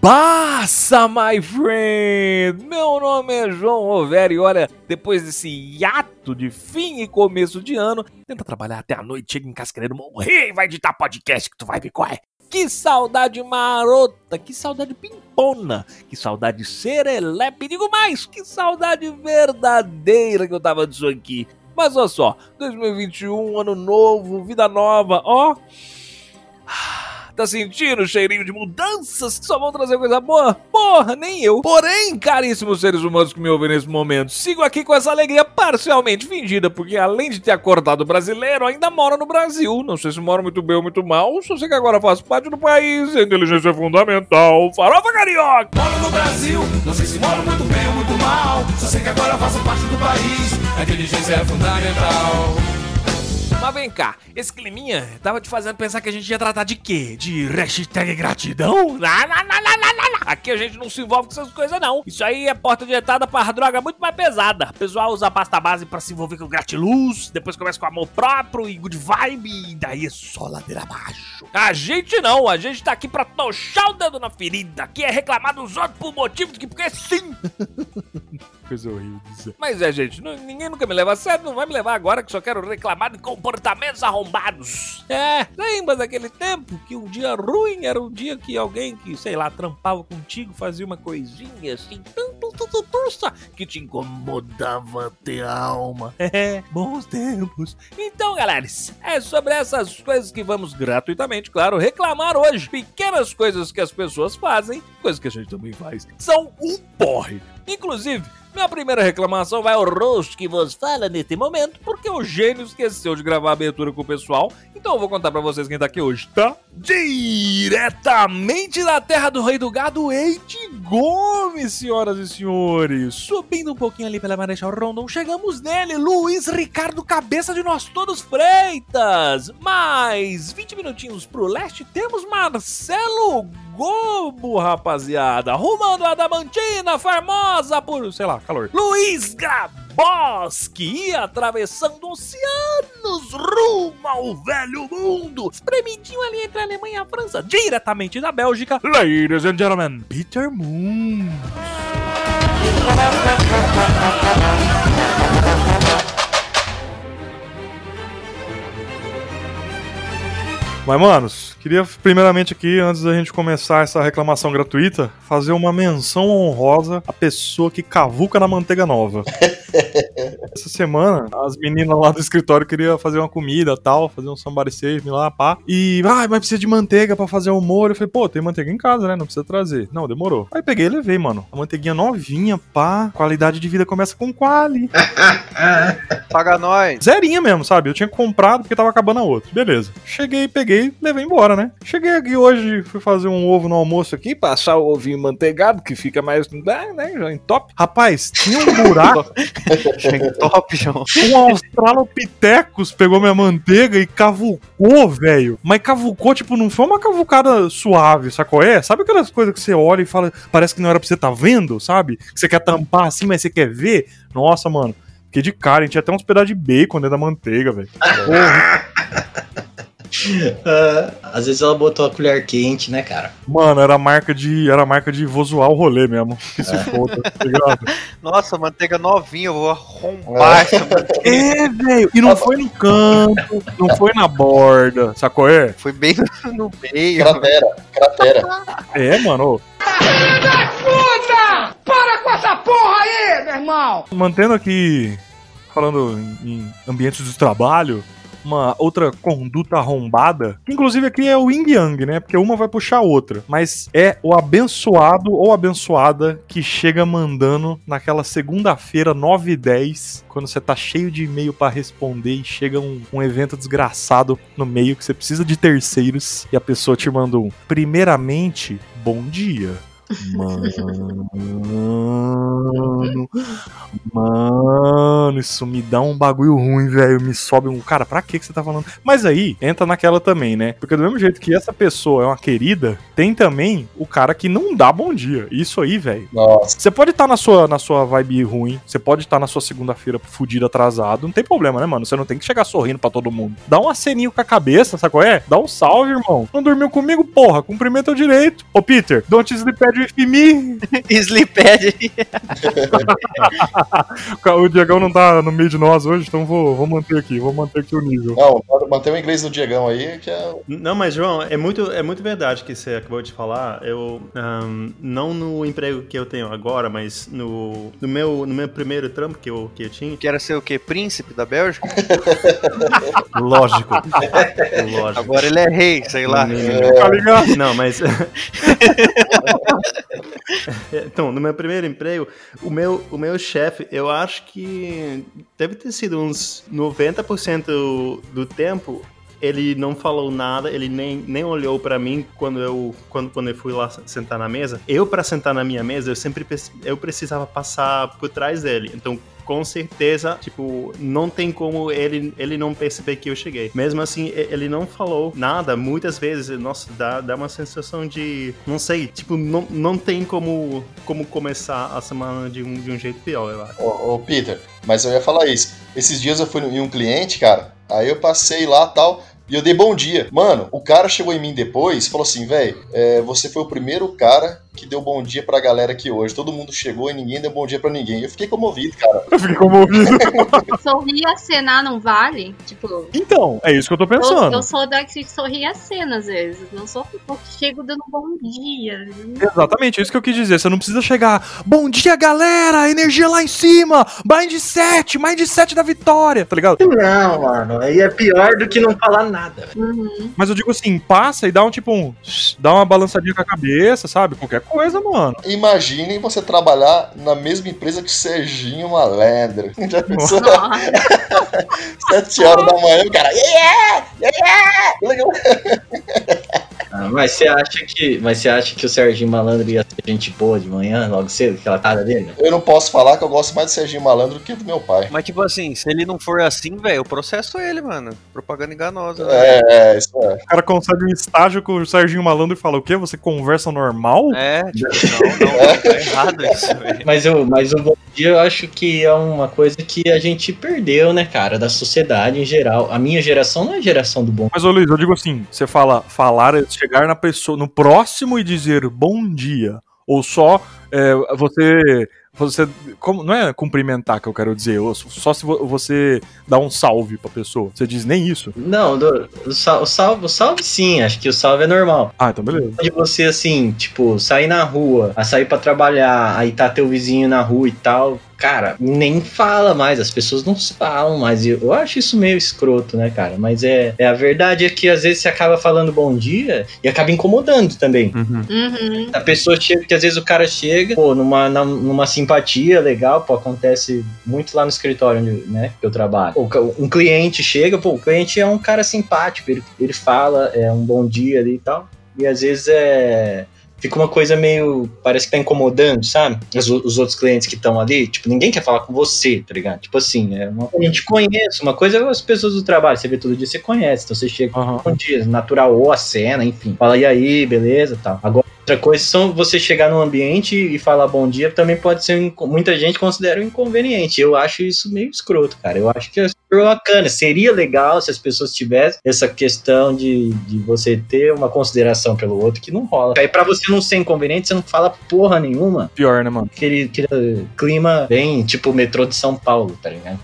Passa, my friend! Meu nome é João Roveri e olha, depois desse hiato de fim e começo de ano, tenta trabalhar até a noite, chega em casa querendo morrer e vai editar podcast que tu vai ver qual é. Que saudade marota, que saudade pimpona, que saudade serelepe, digo mais, que saudade verdadeira que eu tava disso aqui. Mas olha só, 2021, ano novo, vida nova, ó. Tá sentindo o cheirinho de mudanças que só vão trazer coisa boa? Porra, nem eu. Porém, caríssimos seres humanos que me ouvem nesse momento, sigo aqui com essa alegria parcialmente fingida, porque além de ter acordado brasileiro, ainda moro no Brasil. Não sei se moro muito bem ou muito mal, só sei que agora faço parte do país, a inteligência é fundamental. Farofa carioca! Moro no Brasil, não sei se moro muito bem ou muito mal. Só sei que agora faço parte do país, a inteligência é fundamental. Mas vem cá, esse climinha tava te fazendo pensar que a gente ia tratar de quê? De hashtag gratidão? Não, não, não, não, não, não. Aqui a gente não se envolve com essas coisas, não. Isso aí é porta de entrada pra droga muito mais pesada. O pessoal usa a pasta base pra se envolver com gratiluz, depois começa com amor próprio e good vibe, e daí é só ladeira abaixo. A gente não, a gente tá aqui pra tochar o dedo na ferida. Aqui é reclamar dos outros por motivo de que porque sim. Coisa horrível dizer. Mas é, gente, não- ninguém nunca me leva a sério, não vai me levar agora que só quero reclamar de comportamentos arrombados. É, lembra daquele tempo que um dia ruim era um dia que alguém que, sei lá, trampava contigo, fazia uma coisinha assim, que te incomodava até a alma. É, bons tempos. Então, galera, é sobre essas coisas que vamos gratuitamente, claro, reclamar hoje. Pequenas coisas que as pessoas fazem, coisas que a gente também faz, são um porre. Inclusive, minha primeira reclamação vai ao rosto que vos fala neste momento, porque o gênio esqueceu de gravar a abertura com o pessoal. Então eu vou contar pra vocês quem tá aqui hoje, tá? Diretamente da terra do rei do gado, Eide Gomes, senhoras e senhores. Subindo um pouquinho ali pela Marechal Rondon, chegamos nele, Luiz Ricardo Cabeça de Nós Todos Freitas. Mais 20 minutinhos pro leste, temos Marcelo Gobo, rapaziada. Rumando a Damantina, famosa por, sei lá, calor. Luiz Graboski, atravessando oceanos rumo ao velho mundo. Espremidinho ali entre a Alemanha e a França, diretamente da Bélgica. Ladies and gentlemen, Peter Moon. Mas, manos, queria primeiramente aqui, antes da gente começar essa reclamação gratuita, fazer uma menção honrosa à pessoa que cavuca na manteiga nova. Essa semana, as meninas lá do escritório queriam fazer uma comida tal, fazer um somebody save me lá, pá. E, ah, mas precisa de manteiga pra fazer o molho. Eu falei, pô, tem manteiga em casa, né? Não precisa trazer. Não, demorou. Aí peguei e levei, mano. A manteiguinha novinha, pá. Qualidade de vida começa com quali. Paga nós. Zerinha mesmo, sabe? Eu tinha comprado porque tava acabando a outra. Beleza. Cheguei, peguei, levei embora, né? Cheguei aqui hoje, fui fazer um ovo no almoço aqui, passar o ovinho manteigado, que fica mais, né, né, já em top. Rapaz, tinha um buraco, Chega top, João. um Australopithecus pegou minha manteiga e cavucou, velho. Mas cavucou, tipo, não foi uma cavucada suave, sacou? É? Sabe aquelas coisas que você olha e fala, parece que não era pra você tá vendo, sabe? Que você quer tampar assim, mas você quer ver? Nossa, mano. Fiquei de cara, a gente tinha até uns pedaços de bacon dentro da manteiga, velho. Porra. Ah, às vezes ela botou a colher quente, né, cara? Mano, era a marca de. Era a marca de vou zoar o rolê mesmo. Que se foda, tá ligado? Nossa, manteiga novinha, eu vou arrombar essa manteiga. É, velho. E não foi no canto, não foi na borda, sacou? É? Foi bem no meio. Cratera, cratera. É, mano. ô, Puta! Para com essa porra aí, meu irmão! Mantendo aqui, falando em, em ambientes de trabalho, uma outra conduta arrombada, que inclusive aqui é o yin yang, né? Porque uma vai puxar a outra. Mas é o abençoado ou abençoada que chega mandando naquela segunda-feira, 9 e 10, quando você tá cheio de e-mail pra responder e chega um, um evento desgraçado no meio que você precisa de terceiros e a pessoa te manda um. Primeiramente, bom dia. Mano. Mano. Isso me dá um bagulho ruim, velho. Me sobe um. Cara, pra que você tá falando? Mas aí, entra naquela também, né? Porque do mesmo jeito que essa pessoa é uma querida, tem também o cara que não dá bom dia. Isso aí, velho. Você pode estar na, sua, na sua vibe ruim, você pode estar na sua segunda-feira fudido atrasado, não tem problema, né, mano? Você não tem que chegar sorrindo pra todo mundo. Dá um aceninho com a cabeça, sabe qual é? Dá um salve, irmão. Não dormiu comigo, porra, cumprimenta o direito. Ô, Peter, don't sleep with me. Sleepad. o Diegão não tá no meio de nós hoje, então vou, vou manter aqui, vou manter aqui o nível. Não, manter o inglês do Diegão aí, que é. Não, mas João, é muito, é muito verdade que você acabou de falar. Eu ahn, não no emprego que eu tenho agora, mas no, no meu no meu primeiro trampo que eu que eu tinha. Que era ser o quê? Príncipe da Bélgica? Lógico. Lógico. Agora ele é rei, sei lá. Tá ligado? Não, mas. então, no meu primeiro emprego, o meu, o meu chefe, eu acho que deve ter sido uns 90% do tempo. Ele não falou nada, ele nem, nem olhou pra mim quando eu, quando, quando eu fui lá sentar na mesa. Eu, pra sentar na minha mesa, eu sempre eu precisava passar por trás dele. Então, com certeza, tipo, não tem como ele, ele não perceber que eu cheguei. Mesmo assim, ele não falou nada. Muitas vezes, nossa, dá, dá uma sensação de, não sei, tipo, não, não tem como, como começar a semana de um, de um jeito pior, eu acho. Ô, ô, Peter, mas eu ia falar isso. Esses dias eu fui em um cliente, cara, aí eu passei lá tal. E eu dei bom dia. Mano, o cara chegou em mim depois falou assim, velho, você foi o primeiro cara que deu bom dia pra galera aqui hoje. Todo mundo chegou e ninguém deu bom dia pra ninguém. Eu fiquei comovido, cara. Eu fiquei comovido. Sorrir e acenar não vale? Tipo, Então, é isso que eu tô eu, pensando. eu sou da que sorri e acena às vezes. Não sou porque chego dando bom dia. Exatamente, é isso que eu quis dizer. Você não precisa chegar. Bom dia, galera! Energia lá em cima! Mind 7, Mind 7 da vitória, tá ligado? Não, mano. Aí é pior do que não falar nada. Uhum. Mas eu digo assim, passa e dá um tipo um. Dá uma balançadinha com a cabeça, sabe? Qualquer coisa, mano. Imaginem você trabalhar na mesma empresa que o Serginho Malandro. Já pensou? Sete horas da manhã, o cara. Yeah! Yeah! Ah, mas você acha que. Mas você acha que o Serginho Malandro ia ser gente boa de manhã, logo cedo, aquela cara dele? Eu não posso falar que eu gosto mais do Serginho Malandro do que do meu pai. Mas tipo assim, se ele não for assim, velho, eu processo ele, mano. Propaganda enganosa. né? É, é, isso é. O cara consegue um estágio com o Serginho Malandro e fala: o quê? Você conversa normal? É, tipo, não, não, tá errado isso, velho. Mas, eu, mas o bom dia eu acho que é uma coisa que a gente perdeu, né, cara? Da sociedade em geral. A minha geração não é a geração do bom. Mas, ô Luiz, eu digo assim: você fala, falar é chegar na pessoa, no próximo e dizer bom dia. Ou só é, você. Você. Como, não é cumprimentar que eu quero dizer, ou só se vo- você dá um salve pra pessoa. Você diz nem isso. Não, do- o, sal- o salve, o salve sim, acho que o salve é normal. Ah, então beleza. De você, assim, tipo, sair na rua, a sair pra trabalhar, aí tá teu vizinho na rua e tal. Cara, nem fala mais, as pessoas não falam mais. E Eu acho isso meio escroto, né, cara? Mas é, é a verdade é que às vezes você acaba falando bom dia e acaba incomodando também. Uhum. A pessoa chega, que às vezes o cara chega, pô, numa, na- numa simpatia legal, pô, acontece muito lá no escritório, onde, né, que eu trabalho. Pô, um cliente chega, pô, o cliente é um cara simpático, ele, ele fala, é um bom dia ali e tal, e às vezes é... Fica uma coisa meio. Parece que tá incomodando, sabe? Os, os outros clientes que estão ali. Tipo, ninguém quer falar com você, tá ligado? Tipo assim, é uma, a gente conhece. Uma coisa é as pessoas do trabalho. Você vê todo dia, você conhece. Então você chega Aham. bom dia, natural ou a cena, enfim. Fala, e aí, beleza tal. Agora, outra coisa são você chegar num ambiente e falar bom dia, também pode ser, muita gente considera um inconveniente. Eu acho isso meio escroto, cara. Eu acho que é super bacana. Seria legal se as pessoas tivessem essa questão de, de você ter uma consideração pelo outro que não rola. Aí pra você não ser inconveniente, você não fala porra nenhuma. Pior, né, mano? Aquele, aquele clima bem tipo metrô de São Paulo, tá ligado?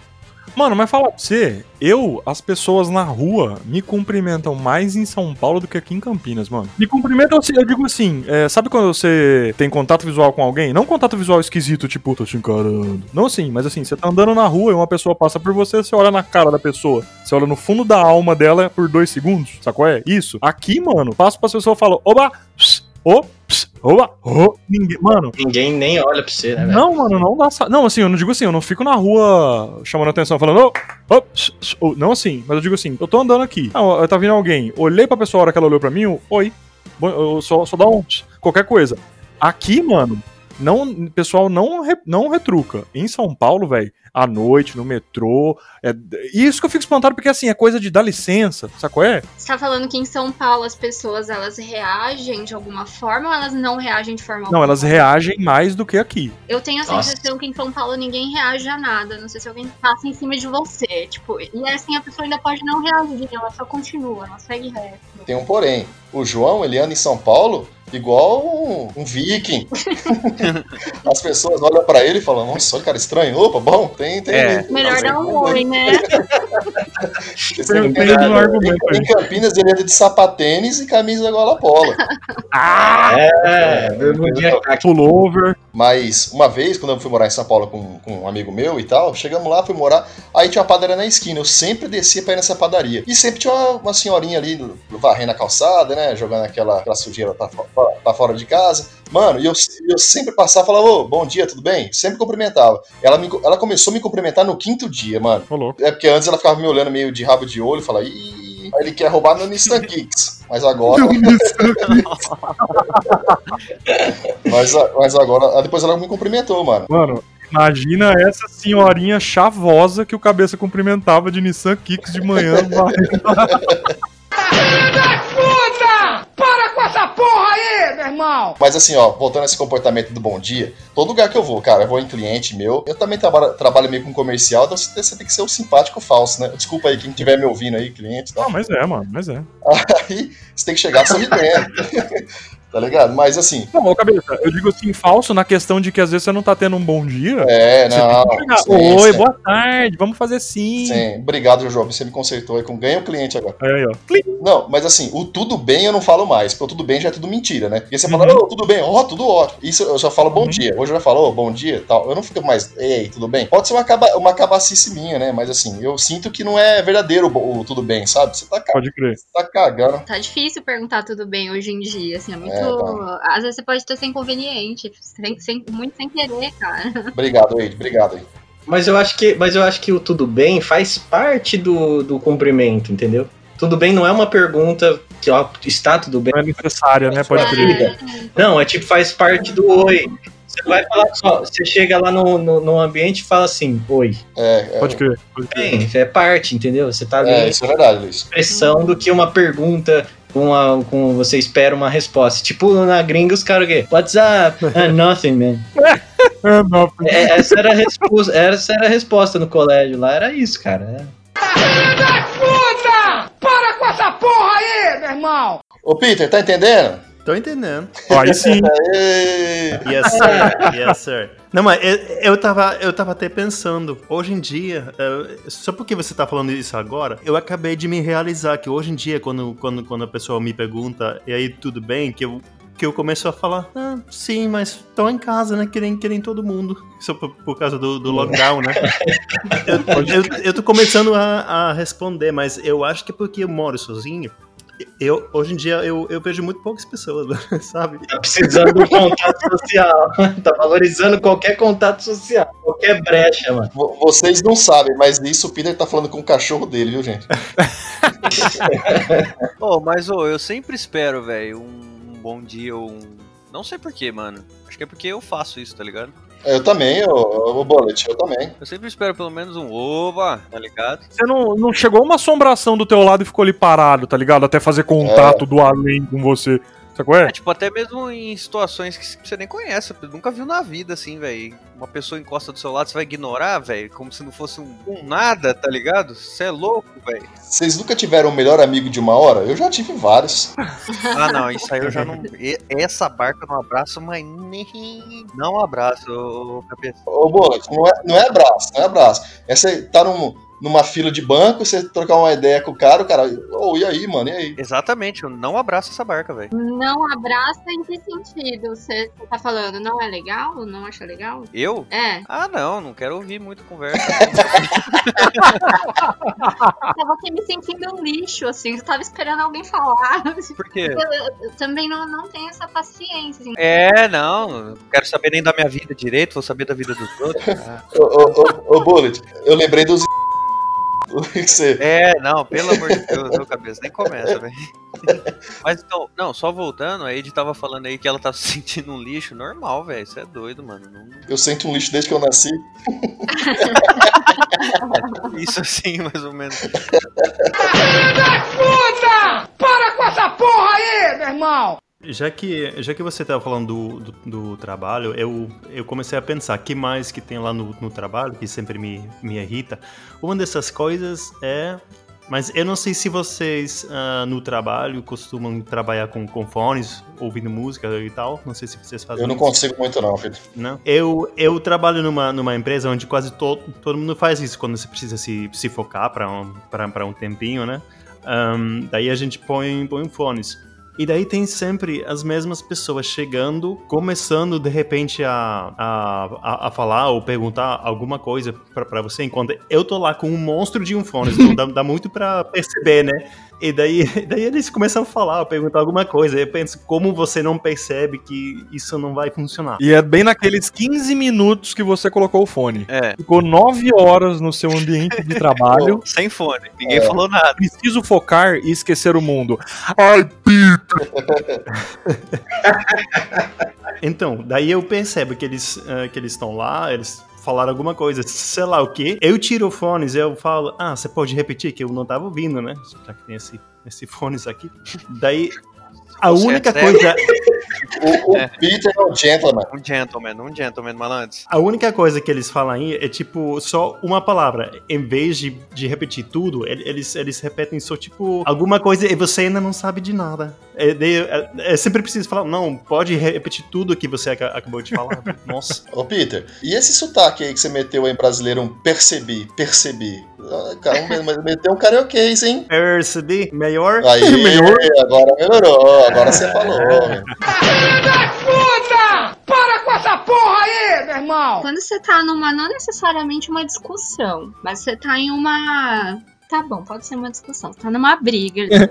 Mano, mas falar pra você, eu, as pessoas na rua me cumprimentam mais em São Paulo do que aqui em Campinas, mano. Me cumprimentam, assim, eu digo assim, é, sabe quando você tem contato visual com alguém? Não contato visual esquisito, tipo, tô te encarando. Não assim, mas assim, você tá andando na rua e uma pessoa passa por você, você olha na cara da pessoa. Você olha no fundo da alma dela por dois segundos, qual é? Isso. Aqui, mano, passo pra pessoa e falo, oba, ps, ô, ps, oba, ô. Ninguém, mano, Ninguém nem olha pra você, né, velho? não, mano, não dá. Não, assim, eu não digo assim, eu não fico na rua chamando atenção, falando, sh, ô. não assim, mas eu digo assim, eu tô andando aqui. Ah, tá vindo alguém, olhei pra pessoa a hora que ela olhou pra mim, eu, oi. Eu só, só dá um qualquer coisa. Aqui, mano, não, o pessoal não, re- não retruca. Em São Paulo, velho, à noite, no metrô. É, e isso que eu fico espantado, porque assim, é coisa de dar licença, sabe qual é? Você tá falando que em São Paulo as pessoas elas reagem de alguma forma ou elas não reagem de forma Não, alguma? elas reagem mais do que aqui. Eu tenho a Nossa. sensação que em São Paulo ninguém reage a nada. Não sei se alguém passa em cima de você. Tipo, e assim a pessoa ainda pode não reagir, ela só continua, ela segue reto. Tem um porém. O João, ele anda em São Paulo igual um, um viking. As pessoas olham pra ele e falam, nossa, olha cara estranho. Opa, bom, tem... tem É. Melhor dar um oi, né? Argumento aí. Em Campinas ele anda de sapatênis e camisa gola polo. É, bermudinha caqui. Pullover. Mas uma vez, quando eu fui morar em São Paulo com, com um amigo meu e tal, chegamos lá, fui morar, aí tinha uma padaria na esquina. Eu sempre descia pra ir nessa padaria. E sempre tinha uma, uma senhorinha ali varrendo a calçada, né? Jogando aquela, aquela sujeira pra, pra- pra fora de casa. Mano, e eu, eu sempre passava e falava, ô, bom dia, tudo bem? Sempre cumprimentava. Ela, me, ela começou a me cumprimentar no quinto dia, mano. Louco. É porque antes ela ficava me olhando meio de rabo de olho e falava, ih, ele quer roubar meu Nissan Kicks. Mas agora. mas, mas agora. Depois ela me cumprimentou, mano. Mano, imagina essa senhorinha chavosa que o cabeça cumprimentava de Nissan Kicks de manhã. irmão! Mas assim, ó, voltando a esse comportamento do bom dia, todo lugar que eu vou, cara, eu vou em cliente meu, eu também trabalho, trabalho meio com comercial, então você tem que ser o simpático falso, né? Desculpa aí quem estiver me ouvindo aí, cliente tal. Não, mas é, mano, mas é. Aí você tem que chegar sorridendo. tá ligado? Mas assim, Não, ô cabeça, eu digo assim, falso na questão de que às vezes você não tá tendo um bom dia. é, Você não. tem que chegar, sim, Oi, sim, boa tarde, vamos fazer sim. Sim, obrigado, João. Você me consertou aí com ganha o cliente agora. Aí, aí, ó. Clim. Não, mas assim, o tudo bem eu não falo mais, porque o tudo bem já é tudo mentira, né? Porque você fala, Uhum. ô, tudo bem, ó, tudo ótimo. Isso eu já falo bom Uhum. dia. Hoje eu já falo, ô, bom dia tal. Eu não fico mais, ei, tudo bem? Pode ser uma, acaba, uma cabacice minha, né? Mas assim, eu sinto que não é verdadeiro o, tudo bem, sabe? Você tá, ca- Pode crer. você tá cagando. Tá difícil perguntar tudo bem hoje em dia, assim, é muito. É. Às vezes você pode ter ser inconveniente, sem, sem- muito sem querer, cara. Obrigado, Eide, obrigado aí. Mas eu acho que, mas eu acho que o tudo bem faz parte do, do cumprimento, entendeu? Tudo bem não é uma pergunta que ó, está tudo bem. Não é necessária, né? Pode crer. Vida. Não, é tipo, faz parte do oi. Você vai falar só, você chega lá no, no, no ambiente e fala assim, oi. É, é, Pode crer. Pode crer. Bem, é parte, entendeu? Você tá ali é, isso é verdade, Luiz. expressão do que uma pergunta com, a, com você espera uma resposta. Tipo, na gringa os caras o quê? What's up? Ah, nothing, man. É, não, É, essa, era a resposta, essa era a resposta no colégio lá, era isso, cara. É. Puta! Para com essa porra aí, meu irmão! Ô, Peter, tá entendendo? Tô entendendo. Aí sim. Yes, sir. Yes, sir. Não, mas eu, eu, tava, eu tava até pensando, hoje em dia, eh, só porque você tá falando isso agora, eu acabei de me realizar que hoje em dia, quando, quando, quando a pessoa me pergunta, e aí tudo bem, que eu, que eu começo a falar, ah, sim, mas tô em casa, né? Que nem, que nem todo mundo. Só por, por causa do, do lockdown, né? eu, eu, eu tô começando a, a responder, mas eu acho que é porque eu moro sozinho. Eu, hoje em dia eu, eu vejo muito poucas pessoas, sabe? Tá precisando de um contato social. tá valorizando qualquer contato social. Qualquer brecha, mano. vo- Vocês não sabem, mas isso o Peter tá falando com o cachorro dele, viu, gente? Ô, mas ô, eu sempre espero, velho, um, um bom dia ou um. Não sei porquê, mano. Acho que é porque eu faço isso, tá ligado? Eu também, o, o Bullet, eu também. Eu sempre espero pelo menos um oba, tá ligado? Você não, não chegou uma assombração do teu lado e ficou ali parado, tá ligado? Até fazer contato do além com você. Qual é? É, tipo, até mesmo em situações que você nem conhece, nunca viu na vida, assim, velho. Uma pessoa encosta do seu lado, você vai ignorar, velho, como se não fosse um, um nada, tá ligado? Você é louco, velho. Vocês nunca tiveram um melhor amigo de uma hora? Eu já tive vários. Ah, não, isso aí eu já não. e- Essa barca eu não abraço, mas nem. Não abraço, cabeça. Ô, Bullet, não é, não é abraço, não é abraço. Você tá num, numa fila de banco, você trocar uma ideia com o cara, o cara, ô, e aí, mano, e aí? Exatamente, eu não abraço essa barca, velho. Não abraça em que sentido? Você tá falando, não é legal? Não acha legal? Eu? É. Ah, não, não quero ouvir muito conversa. Eu tava aqui me sentindo um lixo, assim. Eu tava esperando alguém falar. Por quê? Eu, eu também não, não tenho essa paciência, assim. É, não, não quero saber nem da minha vida direito, vou saber da vida dos outros. Ah. Ô, ô, ô, ô, Bullet, eu lembrei dos você. É, não, pelo amor de Deus, meu cabeça, nem começa, velho. Mas então, não, só voltando, a Ed tava falando aí que ela tá se sentindo um lixo. Normal, velho. Isso é doido, mano. Não- Eu sinto um lixo desde que eu nasci. Isso assim, mais ou menos. Puta! Para com essa porra aí, meu irmão! Já que, já que você estava falando do, do, do trabalho, eu, eu comecei a pensar que mais que tem lá no, no trabalho, que sempre me, me irrita. Uma dessas coisas é. Mas eu não sei se vocês ah, no trabalho costumam trabalhar com, com fones, ouvindo música e tal. Não sei se vocês fazem Eu não isso. consigo muito, não, filho. Não. Eu, eu trabalho numa, numa empresa onde quase to, todo mundo faz isso quando você precisa se, se focar para um, pra- pra um tempinho, né? Ahn, daí a gente põe, põe fones. E daí tem sempre as mesmas pessoas chegando, começando de repente a, a, a, falar ou perguntar alguma coisa pra você, enquanto eu tô lá com um monstro de um fone, então dá, dá muito pra perceber, né? E daí, daí eles começam a falar, ou perguntar alguma coisa. Eu penso, como você não percebe que isso não vai funcionar? E é bem naqueles 15 minutos que você colocou o fone. É. Ficou 9 horas no seu ambiente de trabalho. Sem fone. Ninguém falou nada. Preciso focar e esquecer o mundo. Ai, Então, daí eu percebo que eles eh, que eles estão lá, eles falaram alguma coisa, sei lá o quê. Eu tiro o fones, eu falo, ah, você pode repetir que eu não tava ouvindo, né? Já que tem esse, esse fones aqui. Daí, a Você única coisa, O, o É. Peter é um gentleman. Um gentleman, um gentleman, malandros. a única coisa que eles falam aí é tipo só uma palavra. Em vez de, de repetir tudo, ele- eles, eles repetem só tipo alguma coisa e você ainda não sabe de nada. É, daí, é, é sempre preciso falar, não, pode repetir tudo que você aca- acabou de falar. Nossa. Ô, Peter, e esse sotaque aí que você meteu em brasileiro, um percebi, percebi? Ah, Cara, um- meteu um carioquês, hein? Percebi? Melhor? Aí, agora melhorou, agora você falou. Puta! Para com essa porra aí, meu irmão! Quando você tá numa, não necessariamente uma discussão, mas você tá em uma. Tá bom, pode ser uma discussão. Você tá numa briga.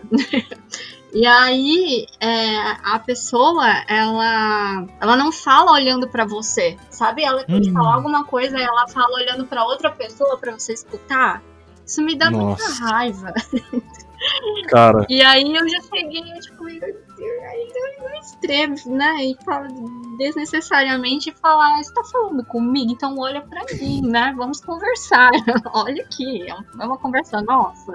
E aí, é, a pessoa, ela, ela não fala olhando pra você, sabe? Ela tem que Hum. falar alguma coisa e ela fala olhando pra outra pessoa pra você escutar. Isso me dá muita Nossa. raiva. cara. E aí eu já cheguei, eu, tipo, meu Deus, aí eu no extremo, né? E fala desnecessariamente falar, você tá falando comigo, então olha pra mim, né? Vamos conversar. olha aqui, é é uma conversa nossa.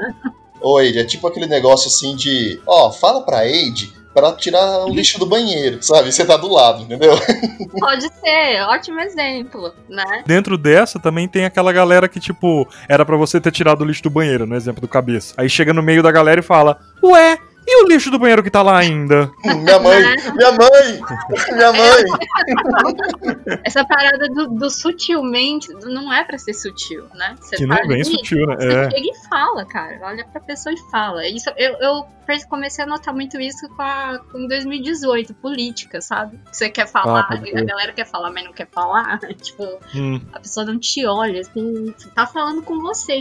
Ô, Eide, é tipo aquele negócio assim de, ó, fala pra Eide pra tirar o lixo do banheiro, sabe? Você tá do lado, entendeu? Pode ser, ótimo exemplo, né? Dentro dessa também tem aquela galera que, tipo, era pra você ter tirado o lixo do banheiro, no exemplo do cabeça. Aí chega no meio da galera e fala: Ué, e o lixo do banheiro que tá lá ainda? Minha mãe, minha mãe, minha mãe. Essa parada do, do sutilmente não é pra ser sutil, né? Você Que não é bem ali, sutil, né? Você É. chega e fala, cara. Olha pra pessoa e fala. Isso, eu, eu comecei a notar muito isso com, a, com 2018, política, sabe? Você quer falar, Ah, a galera quer falar, mas não quer falar. tipo, Hum. a pessoa não te olha, assim, tá falando com você.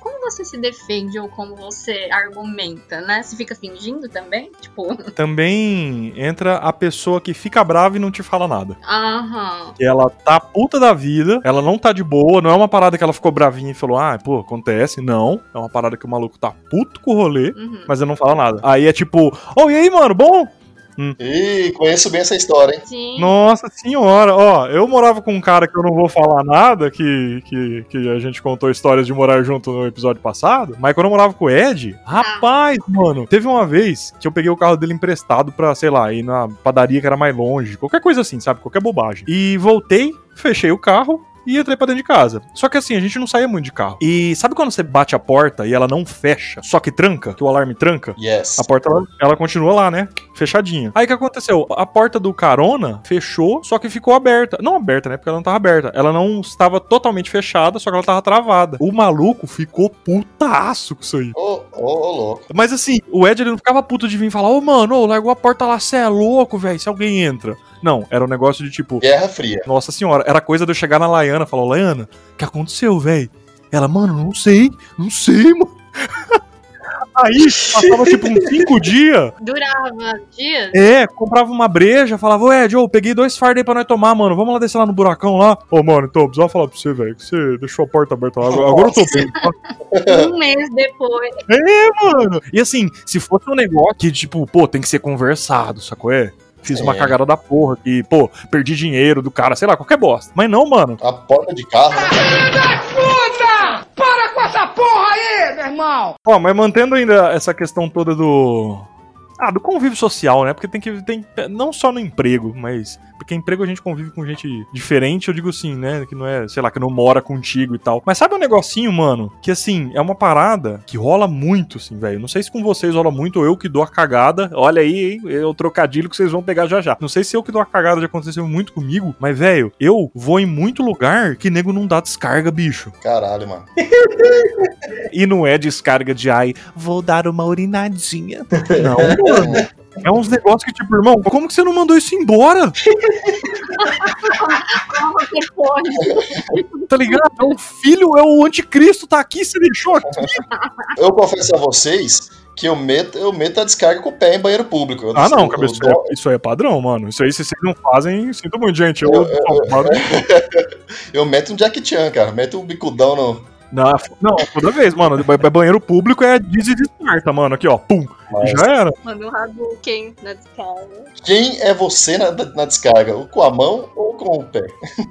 Como você se defende ou como você argumenta, né? Você fica fingindo também? Tipo, Também entra a pessoa que fica brava e não te fala nada. aham. Que ela tá puta da vida, ela não tá de boa, não é uma parada que ela ficou bravinha e falou, ah, pô, acontece. Não, é uma parada que o maluco tá puto com o rolê, Uhum. mas ele não fala nada. Aí é tipo, ô, e aí, mano, bom? Ih, conheço bem essa história, hein? Sim. Nossa senhora, ó, eu morava com um cara que eu não vou falar nada, que, que, que a gente contou histórias de morar junto no episódio passado, mas quando eu morava com o Ed, rapaz, mano, teve uma vez que eu peguei o carro dele emprestado pra, sei lá, ir na padaria que era mais longe, qualquer coisa assim, sabe? Qualquer bobagem. E voltei, fechei o carro, e entrei pra dentro de casa. Só que assim, a gente não saía muito de carro. E sabe quando você bate a porta e ela não fecha, só que tranca, que o alarme tranca? Yes. A porta, ela, ela continua lá, né? Fechadinha. Aí o que aconteceu? A porta do carona fechou, só que ficou aberta. Não aberta, né? Porque ela não tava aberta. Ela não estava totalmente fechada, só que ela tava travada. O maluco ficou putaço com isso aí. Ô, ô, ô, louco. Mas assim, o Ed ele não ficava puto de vir falar: Ô, mano, ô, largou a porta lá, cê é louco, velho, se alguém entra. Não, era um negócio de tipo. Guerra Fria. Nossa senhora, era coisa de eu chegar na Laiana e falar: Laiana, o que aconteceu, velho? Ela, mano, não sei, não sei, mano. Aí passava tipo uns cinco dias. Durava dias. É, comprava uma breja, falava, ué, Joe, peguei dois fardos aí pra nós tomar, mano. Vamos lá descer lá no buracão lá. Ô, mano, então, eu precisava falar pra você, velho, que você deixou a porta aberta lá. Agora, agora eu tô bem. tá? Um mês depois. É, mano. E assim, se fosse um negócio que, tipo, pô, tem que ser conversado, sacou? É. Fiz uma É. cagada da porra que, pô, perdi dinheiro do cara, sei lá, qualquer bosta. Mas não, mano. A porta de carro, né? Filho da puta! Para com essa porra aí, meu irmão! Ó, mas mantendo ainda essa questão toda do. Ah, do convívio social, né? Porque tem que. Tem, não só no emprego, mas. Porque emprego a gente convive com gente diferente, eu digo assim, né? Que não é, sei lá, que não mora contigo e tal. Mas sabe um negocinho, mano? Que assim, é uma parada que rola muito, assim, velho. Não sei se com vocês rola muito ou eu que dou a cagada. Olha aí, hein? É o trocadilho que vocês vão pegar já já. Não sei se eu que dou a cagada já aconteceu muito comigo, mas, velho, eu vou em muito lugar que nego não dá descarga, bicho. Caralho, mano. E não é descarga de ai, vou dar uma urinadinha. Não, mano. É uns negócios que, tipo, irmão, como que você não mandou isso embora? Como você pode? Tá ligado? É o filho, é o anticristo, tá aqui, você deixou aqui. Eu confesso a vocês que eu meto, eu meto a descarga com o pé em banheiro público. Eu- Ah, não, eu- cabeça, eu isso aí é- padrão, mano. Isso aí, se vocês não fazem, sinto muito, gente. Eu, Eu- eu-. Eu meto um Jack Chan, cara. Meto um bicudão no. Não, não, toda vez, mano. ba- ba- Banheiro público é diz e descarta, mano. Aqui, ó, pum. Mas Já era. Manda um Hadouken na descarga. Quem é você na, na descarga? O Com a mão ou com o pé?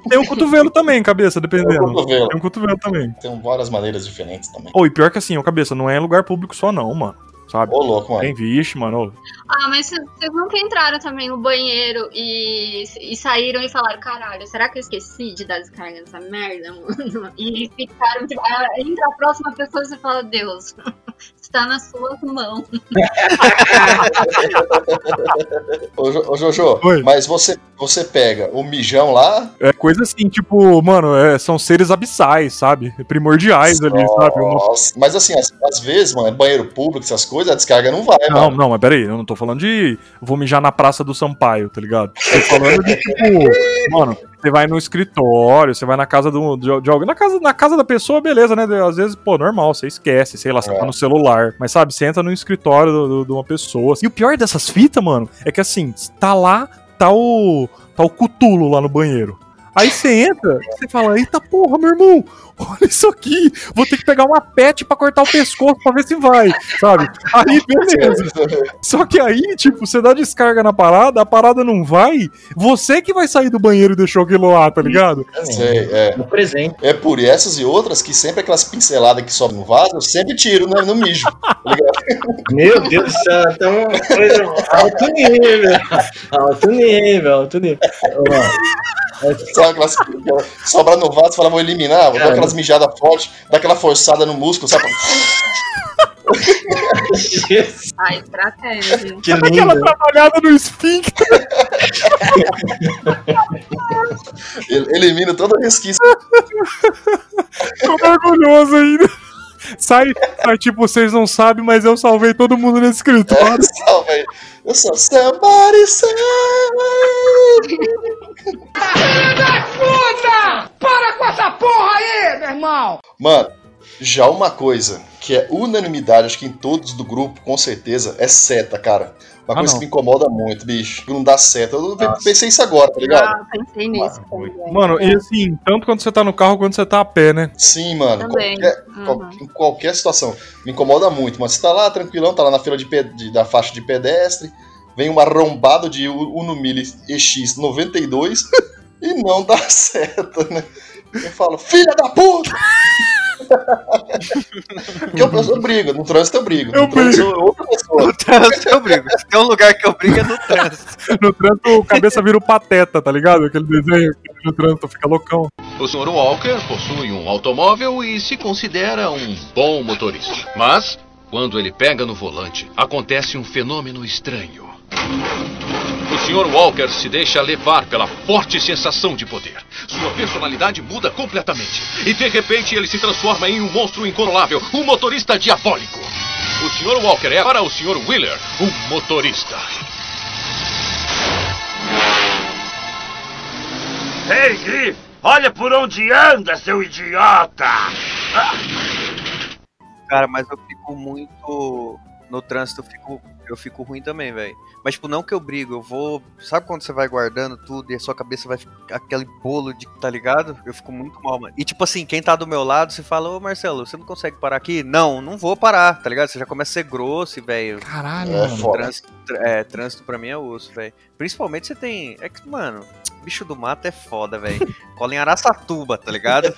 Tem o cotovelo também, cabeça, dependendo. cotovelo. Tem um cotovelo também. Tem várias maneiras diferentes também. Ô, e pior que assim, ô, cabeça, não é em lugar público só não, mano. Sabe? Ô, louco, mano. Tem vixe, mano. Ah, mas vocês vocês nunca entraram também no banheiro e, e saíram e falaram, caralho, será que eu esqueci de dar descarga nessa merda, mano? E ficaram, tipo, ah, entra a próxima pessoa e você fala, Deus, está nas suas mãos. Ô, Jo- ô, Jojo, Oi. mas você, você pega o mijão lá. É coisa assim, tipo, mano, é, são seres abissais, sabe? Primordiais ali, sabe? Nossa. Mas assim, às, às vezes, mano, é banheiro público, essas coisas, a descarga não vai, Não, mano. não, mas peraí, eu não tô falando de vou mijar na Praça do Sampaio, tá ligado? Tô falando de, tipo, mano, você vai no escritório, você vai na casa do, de, de alguém, na casa, na casa da pessoa, beleza, né? Às vezes, pô, normal, você esquece, sei lá, você É. tá no celular. Mas sabe, você entra no escritório de uma pessoa. E o pior dessas fitas, mano, é que assim, tá lá, tá o. tá o cutulo lá no banheiro. Aí você entra, você fala, eita porra, meu irmão, olha isso aqui, vou ter que pegar uma pet pra cortar o pescoço pra ver se vai, sabe? Aí, beleza. Só que aí, tipo, você dá descarga na parada, a parada não vai, você que vai sair do banheiro e deixou aquilo lá, tá ligado? Sei, é. No presente. É por essas e outras que sempre aquelas pinceladas que sobem no vaso, eu sempre tiro no, no mijo. tá ligado? Meu Deus do céu, então uma coisa alto nível. Alto nível, alto nível. Sabe aquelas que sobra no vaso, fala, vou eliminar, vou dar aquelas mijadas fortes, dá aquela forçada no músculo, sabe? A estratégia. que Aquela trabalhada no esfíncter. El- Elimina todo o resquício. Tô orgulhoso ainda. Sai, sai, tipo, vocês não sabem, mas eu salvei todo mundo nesse escritório. Salve aí. Eu sou somebody save. Filho da puta! Para com essa porra aí, meu irmão! Mano, já uma coisa que é unanimidade, acho que em todos do grupo, com certeza, é seta, cara. Uma Ah, coisa não. que me incomoda muito, bicho. Não dá seta. Eu Nossa. pensei isso agora, tá ligado? Ah, pensei nisso também. Mano, e assim, tanto quando você tá no carro quanto você tá a pé, né? Sim, mano. Também. Qualquer, Uhum. qual- em qualquer situação. Me incomoda muito, mas você tá lá tranquilão, tá lá na fila de, de- da faixa de pedestre, vem um arrombado de Uno Mille EX 92 e não dá certo, né? Eu falo, filha da puta! Porque eu, eu brigo, no trânsito eu brigo. Eu outra pessoa. No trânsito eu brigo. Se tem um lugar que eu brigo é no trânsito. No trânsito, o cabeça vira o pateta, tá ligado? Aquele desenho que no trânsito fica loucão. O Sr. Walker possui um automóvel e se considera um bom motorista. Mas, quando ele pega no volante, acontece um fenômeno estranho. O Sr. Walker se deixa levar pela forte sensação de poder. Sua personalidade muda completamente. E de repente ele se transforma em um monstro incontrolável, um motorista diabólico. O Sr. Walker é para o Sr. Wheeler um motorista. Ei, Griff, olha por onde anda, seu idiota! Cara, mas eu fico muito. No trânsito eu fico, eu fico ruim também, velho. Mas, tipo, não que eu brigo, eu vou. Sabe quando você vai guardando tudo e a sua cabeça vai ficar aquele bolo de. Tá ligado? Eu fico muito mal, mano. E, tipo assim, quem tá do meu lado, você fala, ô Marcelo, você não consegue parar aqui? Não, não vou parar, tá ligado? Você já começa a ser grosso, velho. Caralho, É mano. foda. Trânsito, é, trânsito pra mim é osso, velho. Principalmente você tem. É que, mano, bicho do mato é foda, velho. Cola em Araçatuba, tá ligado?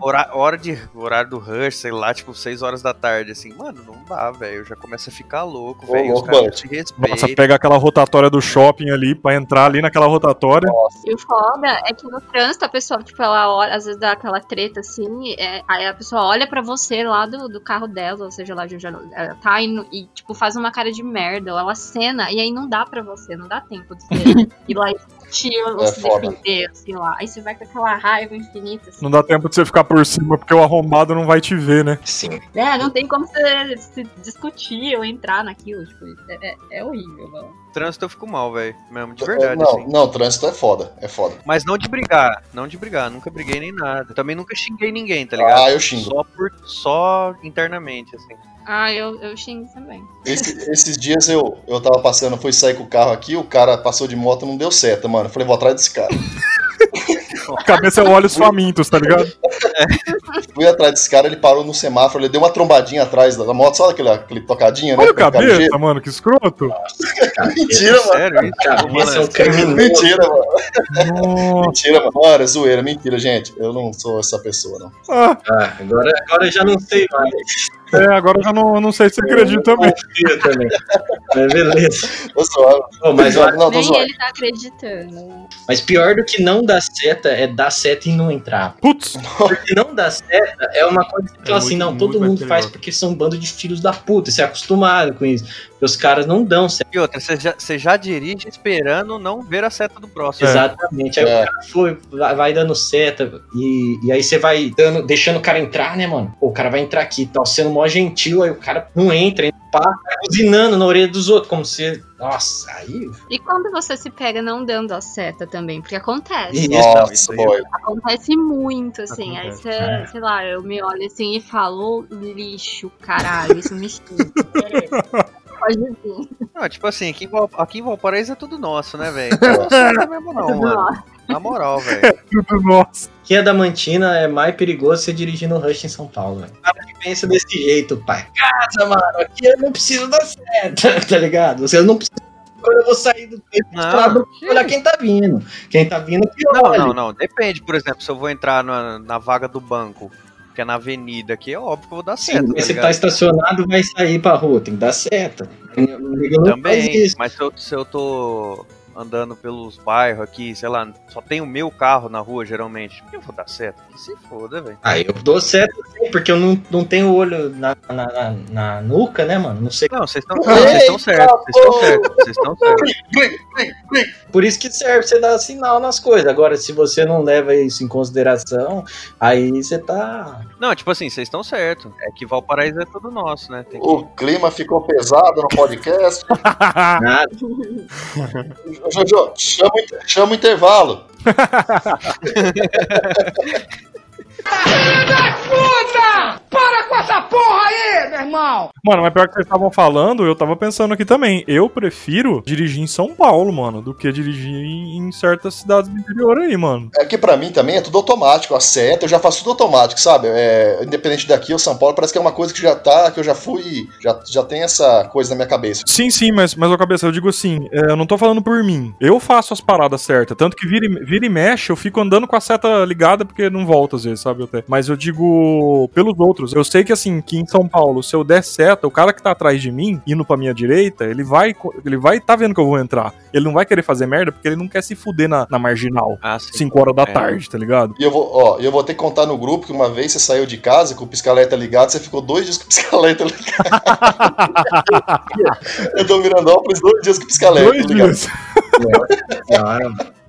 Hora, hora de, horário do rush, sei lá, tipo, 6 horas da tarde, assim. Mano, não dá, velho. Eu já começo a ficar louco, Ô, velho. Os louco, caras respeitam. Nossa, pega aquela rotatória do shopping ali pra entrar ali naquela rotatória. E o foda é que no trânsito a pessoa, tipo, ela olha, às vezes dá aquela treta assim, é, aí a pessoa olha pra você lá do, do carro dela, ou seja, lá de onde ela ela tá indo, e, tipo, faz uma cara de merda, ou ela cena, e aí não dá pra você, não dá tempo de você ir lá e discutir ou É se foda. defender, assim lá. Aí você vai com aquela raiva infinita, assim. Não dá tempo de você ficar por cima porque o arrombado não vai te ver, né? Sim. É, não tem como você se discutir ou entrar naquilo, tipo, é, é- é horrível, mano. Trânsito eu fico mal, velho. Mesmo, de verdade, não, assim. não, trânsito é foda, é foda. Mas não de brigar, não de brigar, nunca briguei nem nada. Também nunca xinguei ninguém, tá ligado? Ah, eu xingo. Só, por, só internamente, assim. Ah, eu, eu xingo também. Esse- esses dias eu, eu tava passando, fui sair com o carro aqui, o cara passou de moto, não deu certo, mano. Eu falei, vou atrás desse cara. A cabeça é olhos famintos, tá ligado? Fui atrás desse cara, ele parou no semáforo, ele deu uma trombadinha atrás da moto, sabe aquele, aquele tocadinha, né? Olha o cabeça, ligeiro? mano, que escroto. Mentira, mano. Sério? isso? Cabeça é um Mano, criminoso. Mentira, mano. Mentira, mano. Mano, é zoeira, mentira, gente. Eu não sou essa pessoa, não. Ah, Ah, agora, agora eu já não sei mais. É, agora eu já não, não sei se você acredita também. Também. Mas beleza. Sou. Pô, mas, ó, não, tô Nem zoando. ele tá acreditando. mas pior do que não dar seta é dar seta e não entrar. Putz, Porque não dar seta é uma coisa que, É assim, muito- não, muito todo mundo faz porque são um bando de filhos da puta. Você é acostumado com isso. Os caras não dão seta. E outra, você já, você já dirige esperando não ver a seta do próximo. Exatamente. Aí É. o cara foi, vai, dando seta e, e aí você vai dando, deixando o cara entrar, né, mano? Pô, o cara vai entrar aqui tal, sendo mó gentil, aí o cara não entra, entra pá, tá buzinando na orelha dos outros, como se. Nossa, aí. E quando você se pega não dando a seta também? Porque acontece. Isso, Nossa, isso aí. boy. Acontece muito, assim. Aí Acontece, você, é. sei lá, eu me olho assim e falo, "Ô, lixo, caralho, isso me xinga. Pode vir. Não, tipo assim, aqui em, Val, aqui em Valparaíso é tudo nosso, né, velho? Então não serve mesmo não, mano. Na moral, velho. tudo nosso. Que a Damantina é mais perigoso você dirigir no Rush em São Paulo, velho. O cara que pensa desse jeito, pai. Casa, mano, aqui eu não preciso dar seta, tá ligado? Você não precisa. Quando eu vou sair do tempo, Não. olha quem tá vindo. Quem tá vindo, que Não, não, não. Depende, por exemplo, se eu vou entrar na, na vaga do banco, que é na avenida aqui, é óbvio que eu vou dar Sim, certo. mas tá ligado? tá estacionado, vai sair pra rua, tem que dar seta. Também, mas se eu, se eu tô andando pelos bairros aqui, sei lá, só tem o meu carro na rua, geralmente, por que eu vou dar certo? Que se foda, velho. Aí eu dou seta sim, porque eu não, não tenho olho na, na, na, na nuca, né, mano? Não sei. Não, vocês estão vocês estão certos, vocês estão certos, vocês estão certos. Por isso que serve você dar sinal nas coisas. Agora, se você não leva isso em consideração, aí você tá. Não, tipo assim, vocês estão certos. É que Valparaíso é tudo nosso, né? Tem que... O clima ficou pesado no podcast. Nada. Jojo, chama, chama o intervalo. Filho da puta! Para com essa porra aí, meu irmão! Mano, mas pior que vocês estavam falando, eu tava pensando aqui também. Eu prefiro dirigir em São Paulo, mano, do que dirigir em em certas cidades do interior aí, mano. É que pra mim também é tudo automático. A seta, eu já faço tudo automático, sabe? É, independente daqui ou São Paulo, parece que é uma coisa que já tá, que eu já fui, já, já tem essa coisa na minha cabeça. Sim, sim, mas, mas ô cabeça, eu digo assim, é, eu não tô falando por mim. Eu faço as paradas certas. Tanto que vira, e- vira e mexe, eu fico andando com a seta ligada porque não volta às vezes, sabe? Até. Mas eu digo pelos outros. Eu sei que assim, que em São Paulo, se eu der seta, o cara que tá atrás de mim, indo pra minha direita, ele vai. Ele vai tá vendo que eu vou entrar. Ele não vai querer fazer merda porque ele não quer se fuder na, na marginal. Ah, sim. 5 horas da É. tarde, tá ligado? E eu vou, ó, eu vou ter que contar no grupo que uma vez você saiu de casa com o pisca-alerta ligado, você ficou dois dias com o pisca-alerta ligado. eu tô em Mirandópolis dois dias com o pisca-alerta Dois ligado. dias.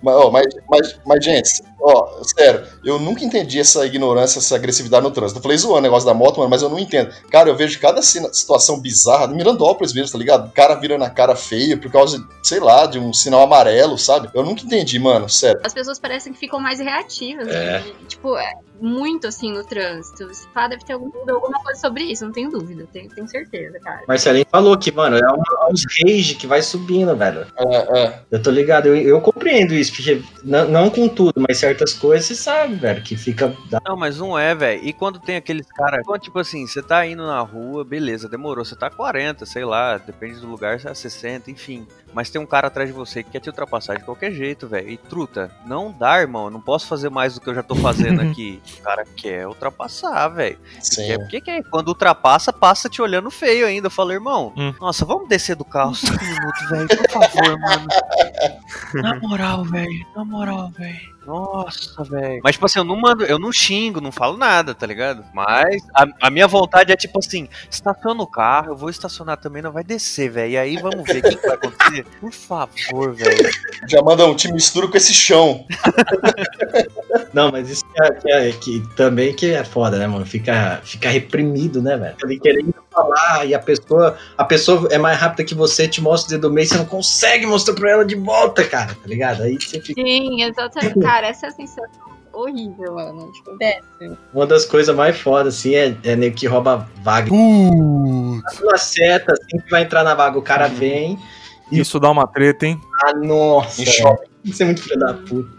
Mas, ó, mas, mas, mas, gente, Ó, sério, eu nunca entendi essa ignorância, essa agressividade no trânsito. Eu falei zoando o negócio da moto, mano, mas eu não entendo. Cara, eu vejo cada situação bizarra, no Mirandópolis mesmo, tá ligado? O cara vira na cara feia por causa, sei lá, de um sinal amarelo, sabe? Eu nunca entendi, mano, sério. As pessoas parecem que ficam mais reativas. É. né? Tipo, é muito assim no trânsito. Esse pá deve ter algum- alguma coisa sobre isso, não tenho dúvida. Tenho, tenho certeza, cara. Marcelinho falou que, mano, é um- uns rage que vai subindo, velho. É, é. Eu tô ligado, eu, eu compreendo isso, porque não, não com tudo, mas certas coisas você sabe, velho, que fica. dá- Não, mas não é, velho. E quando tem aqueles caras. Quando, tipo assim, você tá indo na rua, beleza, demorou. Você tá 40, sei lá, depende do lugar, você é 60, enfim. Mas tem um cara atrás de você que quer te ultrapassar de qualquer jeito, velho. E truta, não dá, irmão. Eu não posso fazer mais do que eu já tô fazendo aqui. O cara quer ultrapassar, velho. É porque que é? quando ultrapassa, passa te olhando feio ainda. Eu falo, irmão, Hum. nossa, vamos descer do carro cinco minutos, velho. Por favor, mano. Na moral, velho. Na moral, velho. Nossa, velho. Mas, tipo assim, eu não mando, eu não xingo, não falo nada, tá ligado? Mas a, a minha vontade é, tipo assim, estaciona o carro, eu vou estacionar também, não vai descer, velho. E aí vamos ver o que, que vai acontecer. Por favor, velho. Já manda um te mistura com esse chão. Não, mas isso que, é, que, é- que também que é foda, né, mano? Fica, fica reprimido, né, velho? Ele querendo falar e a pessoa, a pessoa é mais rápida que você, te mostra o dedo do meio, você não consegue mostrar pra ela de volta, cara, tá ligado? Aí você fica. Sim, exatamente. Cara, essa é a sensação horrível, mano. Tipo, desce. Uma das coisas mais fodas, assim, é, é nego que rouba vaga. Putz, Uma seta, assim, que vai entrar na vaga, o cara vem. isso dá uma treta, hein? Ah, nossa. Em shopping. Isso é muito filho da puta.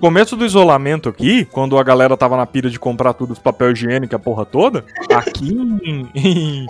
Começo do isolamento aqui, quando a galera tava na pira de comprar tudo, os papel higiênico, a porra toda, aqui em-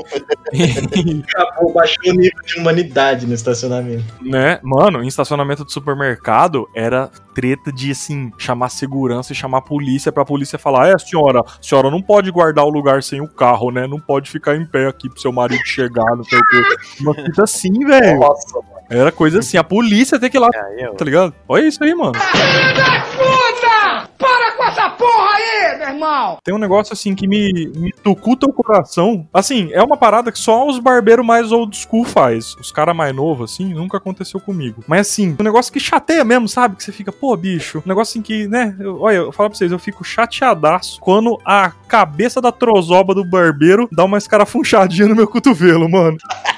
Acabou, baixou o nível de humanidade no estacionamento. né, mano, em estacionamento de supermercado era treta de assim chamar segurança e chamar a polícia pra polícia falar: "É, senhora, a senhora não pode guardar o lugar sem o carro, né? Não pode ficar em pé aqui pro seu marido chegar, não sei o quê". Uma fita assim, velho. Nossa, Era coisa assim, a polícia tem que ir lá, Aí, ó. tá ligado? Olha isso aí, mano. Puta! Para com essa porra aí, meu irmão! Tem um negócio assim que me, me tucuta o coração. Assim, é uma parada que só os barbeiros mais old school faz. Os caras mais novos, assim, nunca aconteceu comigo. Mas assim, um negócio que chateia mesmo, sabe? Que você fica, pô, bicho. Um negócio assim que, né? eu- olha, eu falo pra vocês, eu fico chateadaço quando a cabeça da trozoba do barbeiro dá uma escarafunchadinha no meu cotovelo, mano.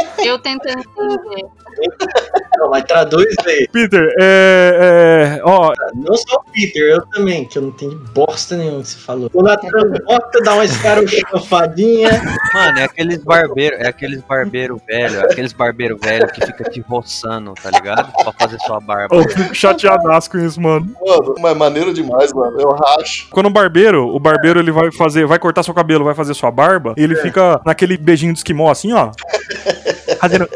Eu tentando entender. Não, mas traduz aí. Peter, é. é ó, Não só o Peter, eu também, que eu não entendi bosta nenhuma que você falou. O Natan bota, dá uma escarofadinha. Mano, é aqueles barbeiros, é aqueles barbeiro velho, é aqueles barbeiro velho que fica te roçando, tá ligado? Pra fazer sua barba. eu fico chateadaço com isso, mano. mano, mas é maneiro demais, mano. Eu racho. Quando o barbeiro, o barbeiro ele vai fazer, vai cortar seu cabelo, vai fazer sua barba, ele fica naquele beijinho de esquimó assim, ó. Fazendo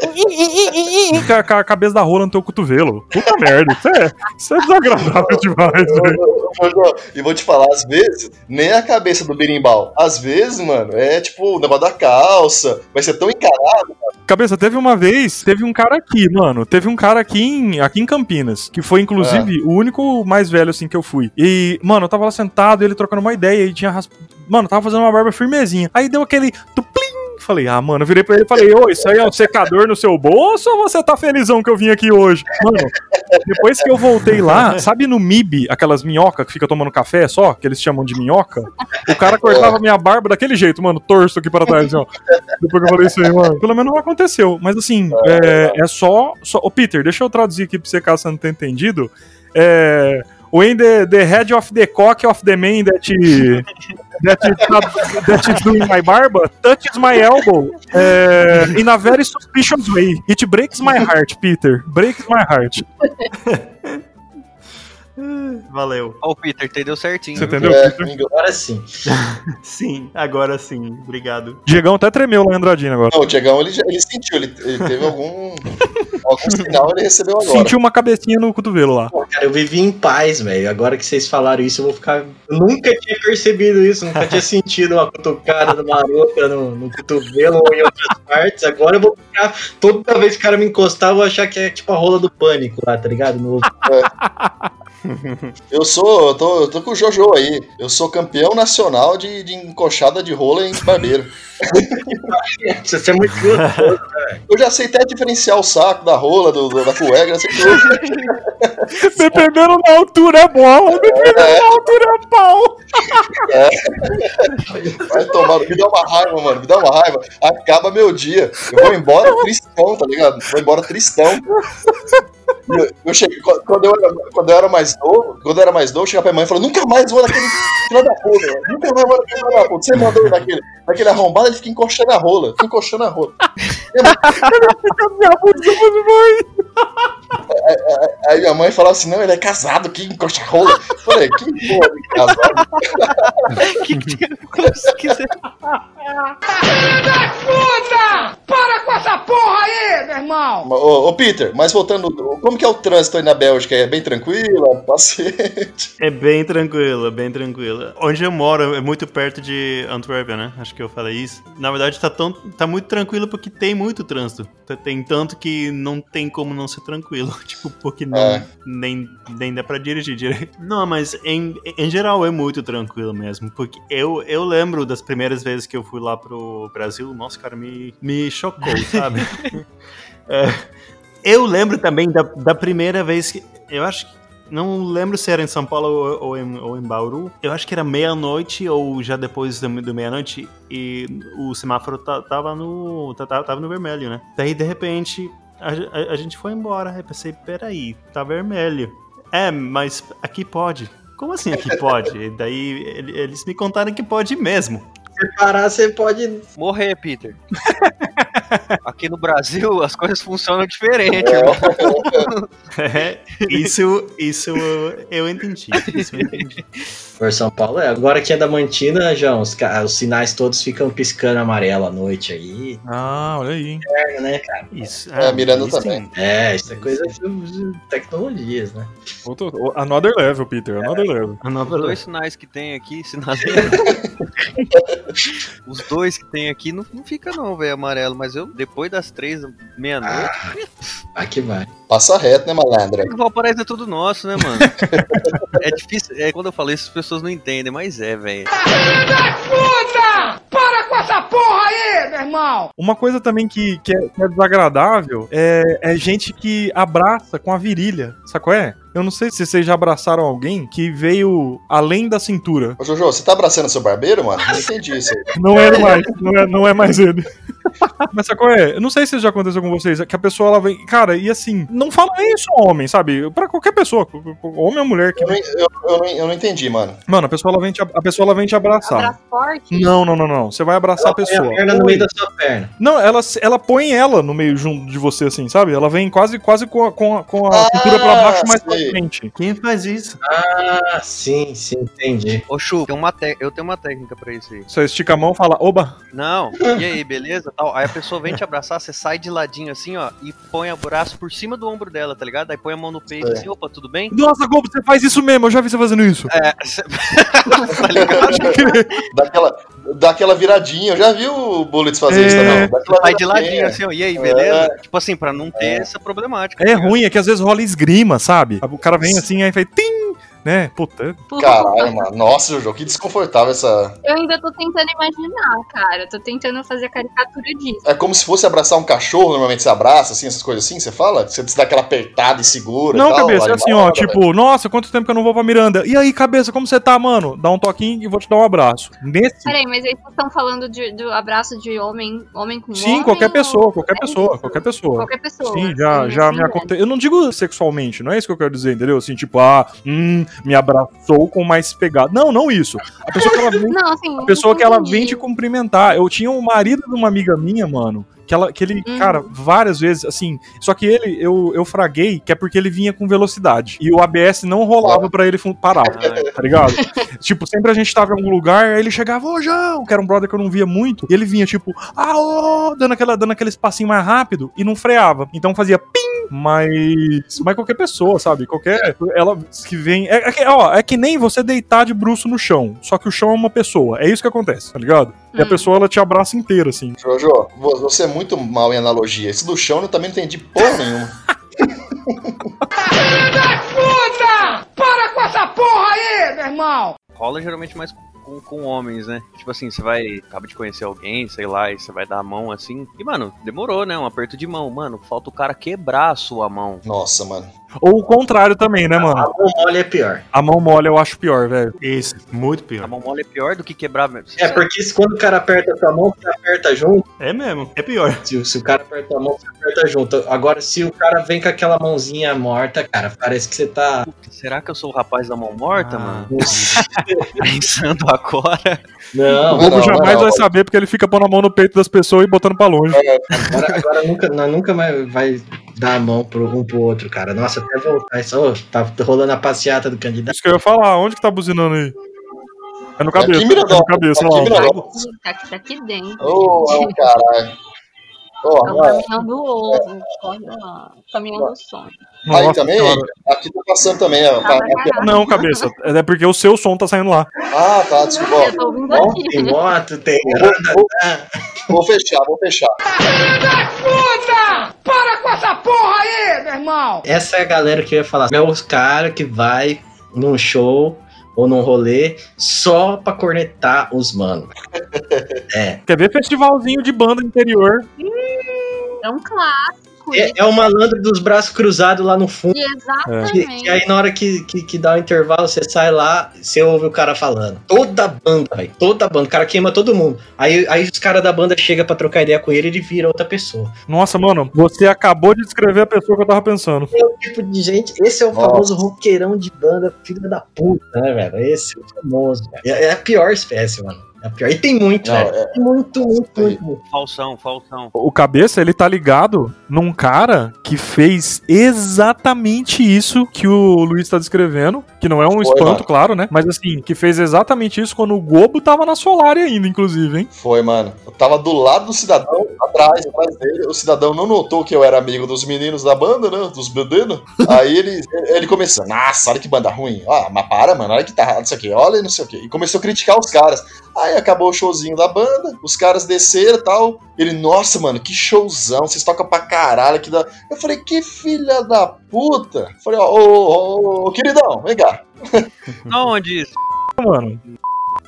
com a, com a cabeça da rola no teu cotovelo. Puta merda, isso é, isso é desagradável demais, velho. E vou te falar, às vezes, nem a cabeça do berimbau. Às vezes, mano, é tipo o negócio da calça. Vai ser tão encarado. Cabeça, teve uma vez, teve um cara aqui, mano. Teve um cara aqui em, aqui em Campinas, que foi, inclusive, o único mais velho, assim, que eu fui. E, mano, eu tava lá sentado, ele trocando uma ideia, e tinha rasp... Mano, tava fazendo uma barba firmezinha. Aí deu aquele tuplim. Falei, ah, mano, eu virei pra ele e falei, ô, isso aí é um secador no seu bolso ou você tá felizão que eu vim aqui hoje? Mano, depois que eu voltei lá, sabe no MIB, aquelas minhoca que fica tomando café só, que eles chamam de minhoca? O cara cortava minha barba daquele jeito, mano, torso aqui para trás, assim, ó. Depois que eu falei isso aí, mano. Pelo menos não aconteceu. Mas assim, é, é só, só. Ô, Peter, deixa eu traduzir aqui pra você caso você não tenha entendido. É. When the, the head of the cock of the man that that, is doing my barba touches my elbow é, in a very suspicious way. It breaks my heart, Peter. Breaks my heart. Valeu. Ó, o Peter entendeu certinho. Você entendeu, É. Agora sim. Sim, agora sim. Obrigado. Diegão até tremeu lá em Andradina agora. Não, o Tiagão, ele, ele sentiu, ele, ele teve algum, algum sinal, ele recebeu agora. Sentiu uma cabecinha no cotovelo lá. Pô, cara, eu vivi em paz, velho. Agora que vocês falaram isso, eu vou ficar. Eu nunca tinha percebido isso, nunca tinha sentido uma cutucada de marota no, no cotovelo ou em outras partes. Agora eu vou ficar. Toda vez que o cara me encostar, eu vou achar que é tipo a rola do pânico lá, tá ligado? No... Eu sou, eu tô, eu tô com o Jojo aí. Eu sou campeão nacional de, de encoxada de rola em barbeiro. Isso é muito gostoso. Eu já sei até diferenciar o saco da rola, do, do- da cueca, já sei tudo. Dependendo da altura é bola, dependendo da altura é pau. Vai tomar, me dá uma raiva, mano, me dá uma raiva. Acaba meu dia. Eu vou embora tristão, tá ligado? Vou embora tristão. Eu, eu cheguei, quando eu, era, quando eu era mais novo, quando eu era mais novo, eu chegava pra minha mãe e falava, nunca mais vou naquele filho da puta, nunca mais vou naquele filho da puta. Você mandou ir naquele, naquele arrombado, ele fica encoxando a rola, fica encoxando a rola. Minha mãe. Aí minha mãe falava assim, não, ele é casado, que encoxa a rola. Eu falei, que porra de casado? que que. Filho da puta! Para com essa porra aí, meu irmão! Ô, ô, Peter, mas voltando, como que é o trânsito aí na Bélgica? É bem tranquilo? Paciente? É bem tranquilo, é bem tranquilo. Onde eu moro é muito perto de Antwerpia, né? Acho que eu falei isso. Na verdade, tá, tão, tá muito tranquilo porque tem muito trânsito. Tem tanto que não tem como não ser tranquilo. Tipo, porque não, É. nem, nem dá pra dirigir direito. Não, mas em, em geral é muito tranquilo mesmo. Porque eu, eu lembro das primeiras vezes que eu fui lá pro Brasil. Nossa, cara, me, me chocou, sabe? É, eu lembro também da, da primeira vez que. Eu acho que. Não lembro se era em São Paulo ou, ou em, ou em Bauru. Eu acho que era meia-noite ou já depois do, do meia-noite. E o semáforo ta- tava no. ta- ta- Tava no vermelho, né? Daí, de repente, a, a- a gente foi embora. Aí pensei, peraí, tá vermelho. É, mas aqui pode. Como assim aqui pode? E daí ele- eles me contaram que pode mesmo. Se parar, você pode. Morrer, Peter. Aqui no Brasil as coisas funcionam diferente, irmão. É, isso, isso eu entendi. Isso eu entendi. Por São Paulo, é. Agora que é da Mantina, João, os, os sinais todos ficam piscando amarelo à noite aí. Ah, olha aí. É, né, cara? Isso. É, Miranda isso também. sim. É, isso é coisa de tecnologias, né? Outro, another level, Peter. Another level. A nova Os dois sinais que tem aqui, sinaleiro. Os dois que tem aqui não, não fica não, velho, amarelo. Mas eu, depois das três, meia-noite, Aqui vai. Passa reto, né, malandra? o Valparaíso é tudo nosso, né, mano? É difícil, é quando eu falei isso, as pessoas não entendem, mas é, velho. Puta! Para com essa porra aí, meu irmão! Uma coisa também que, que, é, que é desagradável é, é gente que abraça com a virilha. Sabe qual é? Eu não sei se vocês já abraçaram alguém que veio além da cintura. Ô, Jojo, você tá abraçando seu barbeiro, mano? Não entendi isso aí. Não é ele mais, não é, não é mais ele. Mas sabe qual é? Eu não sei se já aconteceu com vocês, que a pessoa ela vem. Cara, e assim, não fala nem isso homem, sabe? Pra qualquer pessoa, homem ou mulher que. Eu não, eu, eu não, eu não entendi, mano. Mano, a pessoa ela vem te, a pessoa ela vem te abraçar. Abraço forte. Não, não, não, não. Você vai abraçar a Põe pessoa. a perna no meio da sua perna. Não, ela, ela põe ela no meio junto de você, assim, sabe? Ela vem quase, quase com a, com a, com a Ah, cintura pra baixo, mais pra sei. Frente. Quem faz isso? Ah, sim, sim, entendi. Ô, Chu, tem uma te- eu tenho uma técnica pra isso aí. Você estica a mão e fala, oba. Não, e aí, beleza? Tal. Aí a pessoa vem te abraçar, você sai de ladinho assim, ó, e põe o braço por cima do ombro dela, tá ligado? Aí põe a mão no peito É. assim, opa, tudo bem? Nossa, Globo, você faz isso mesmo, eu já vi você fazendo isso. É, cê- tá ligado? Dá aquela, dá aquela viradinha. Eu já vi o Bullets fazer isso É. também. Dá aquela Sai de ladinho assim, ó, e aí, beleza? Tipo assim, pra não ter essa problemática. É ruim, é que às vezes rola esgrima, sabe? O cara vem assim, aí faz tim, né? Puta. Caralho, mano. Nossa, Jojo, que desconfortável essa. Eu ainda tô tentando imaginar, cara. Eu tô tentando fazer a caricatura disso. É como se fosse abraçar um cachorro, normalmente você abraça, assim, essas coisas assim, você fala? Você dá aquela apertada e segura Não, e tal. cabeça, é assim, ó, né, tipo, nossa, quanto tempo que eu não vou pra Miranda? E aí, cabeça, como você tá, mano? Dá um toquinho e vou te dar um abraço. Nesse. Peraí, mas aí vocês estão falando de- do abraço de homem, homem com Sim, homem? qualquer ou- pessoa, qualquer É pessoa, isso? qualquer pessoa. Qualquer pessoa. Sim, já, Sim, já me né? aconteceu. Eu não digo sexualmente, não é isso que eu quero dizer, entendeu? Assim, tipo, ah, hum, me abraçou com mais pegada. Não, não isso. A pessoa que ela vem, Não, assim. a pessoa que ela vem te cumprimentar. Eu tinha um marido de uma amiga minha, mano. Que, ela, que ele, Hum. cara, várias vezes, assim. Só que ele, eu, eu fraguei, que é porque ele vinha com velocidade. E o ABS não rolava pra ele parar, tá ligado? tipo, sempre a gente tava em algum lugar, aí ele chegava, ô João, que era um brother que eu não via muito. E ele vinha, tipo, ah, ô, dando, aquela, dando aquele espacinho mais rápido e não freava. Então fazia pim, mas. Mas qualquer pessoa, sabe? Qualquer. Ela que vem. É, é que, ó, é que nem você deitar de bruço no chão. Só que o chão é uma pessoa. É isso que acontece, tá ligado? E a Hum. pessoa ela te abraça inteira, assim. Jojo, vo- você é muito mal em analogia. Esse do chão eu também não entendi porra nenhuma. Filho da puta! Para com essa porra aí, meu irmão! Rola geralmente mais com, com homens, né? Tipo assim, você vai. Acaba de conhecer alguém, sei lá, e você vai dar a mão assim. E, mano, demorou, né? Um aperto de mão. Mano, falta o cara quebrar a sua mão. Nossa, mano. Ou o contrário também, né, mano? A mão mole é pior. A mão mole eu acho pior, velho. Isso, muito A pior. mão mole é pior do que quebrar. É, porque se quando o cara aperta a sua mão, você aperta junto. É mesmo, é pior. Se, se o cara aperta a mão, você aperta junto. Agora, se o cara vem com aquela mãozinha morta, cara, parece que você tá. Será que eu sou o rapaz da mão morta, Ah. mano? Pensando agora. Não, O Bobo não, jamais não. vai saber porque ele fica pondo a mão no peito das pessoas e botando pra longe. agora, agora nunca, nunca mais vai dar a mão pro, um pro outro, cara. Nossa, até voltar. Só, tá rolando a passeata do candidato. Isso que eu ia falar, onde que tá buzinando aí? É no cabeça, Aqui em é Mirador, no cabeça, aqui em lá. Tá aqui, tá aqui dentro. Ô, gente. caralho. Ó, É o caminhão do ovo. O Caminhão do sonho. aí Nossa também, senhora. aqui tá passando também, ó. Tá, Aqui, ó. Não, cabeça. É porque o seu som tá saindo lá. Ah, tá, desculpa. Eu tô ouvindo aqui. Tem moto, tem. Vou, vou- vou fechar, vou fechar. Puta! Para com essa porra aí, meu irmão! Essa é a galera que eu ia falar. É os caras que vai num show ou num rolê só pra cornetar os mano. É. Quer ver festivalzinho de banda interior? É um clássico. É, é o malandro dos braços cruzados lá no fundo. Exatamente. que aí na hora que, que, que dá o intervalo, você sai lá, você ouve o cara falando. Toda banda, velho. Toda banda. O cara queima todo mundo. Aí, aí os caras da banda chegam pra trocar ideia com ele e ele vira outra pessoa. Nossa, mano, você acabou de descrever a pessoa que eu tava pensando. É o tipo de gente. Esse é o Nossa. famoso roqueirão de banda, filho da puta, né, velho? Esse é o famoso, velho. É, é a pior espécie, mano. É a pior. E tem muito, Não, velho. é- muito, muito, muito. Falsão, falsão. O cabeça, ele tá ligado num cara que fez exatamente isso que o Luiz tá descrevendo. Que não é um Foi, espanto, mano. claro, né? Mas assim, que fez exatamente isso quando o Gobo tava na Solar ainda, inclusive, hein? Foi, mano. Eu tava do lado do cidadão, atrás, atrás dele. O cidadão não notou que eu era amigo dos meninos da banda, né? Dos bandidos. Aí ele, ele começou, nossa, olha que banda ruim. Ah, mas para, mano, olha que tá não sei o quê, olha não sei o quê. E começou a criticar os caras. Aí acabou o showzinho da banda, os caras desceram e tal. Ele, nossa, mano, que showzão, vocês tocam pra caralho. Que da... Eu falei, que filha da puta. Eu falei, ó, ô, ô, ô, ô, queridão, vem cá. Onde isso? Mano.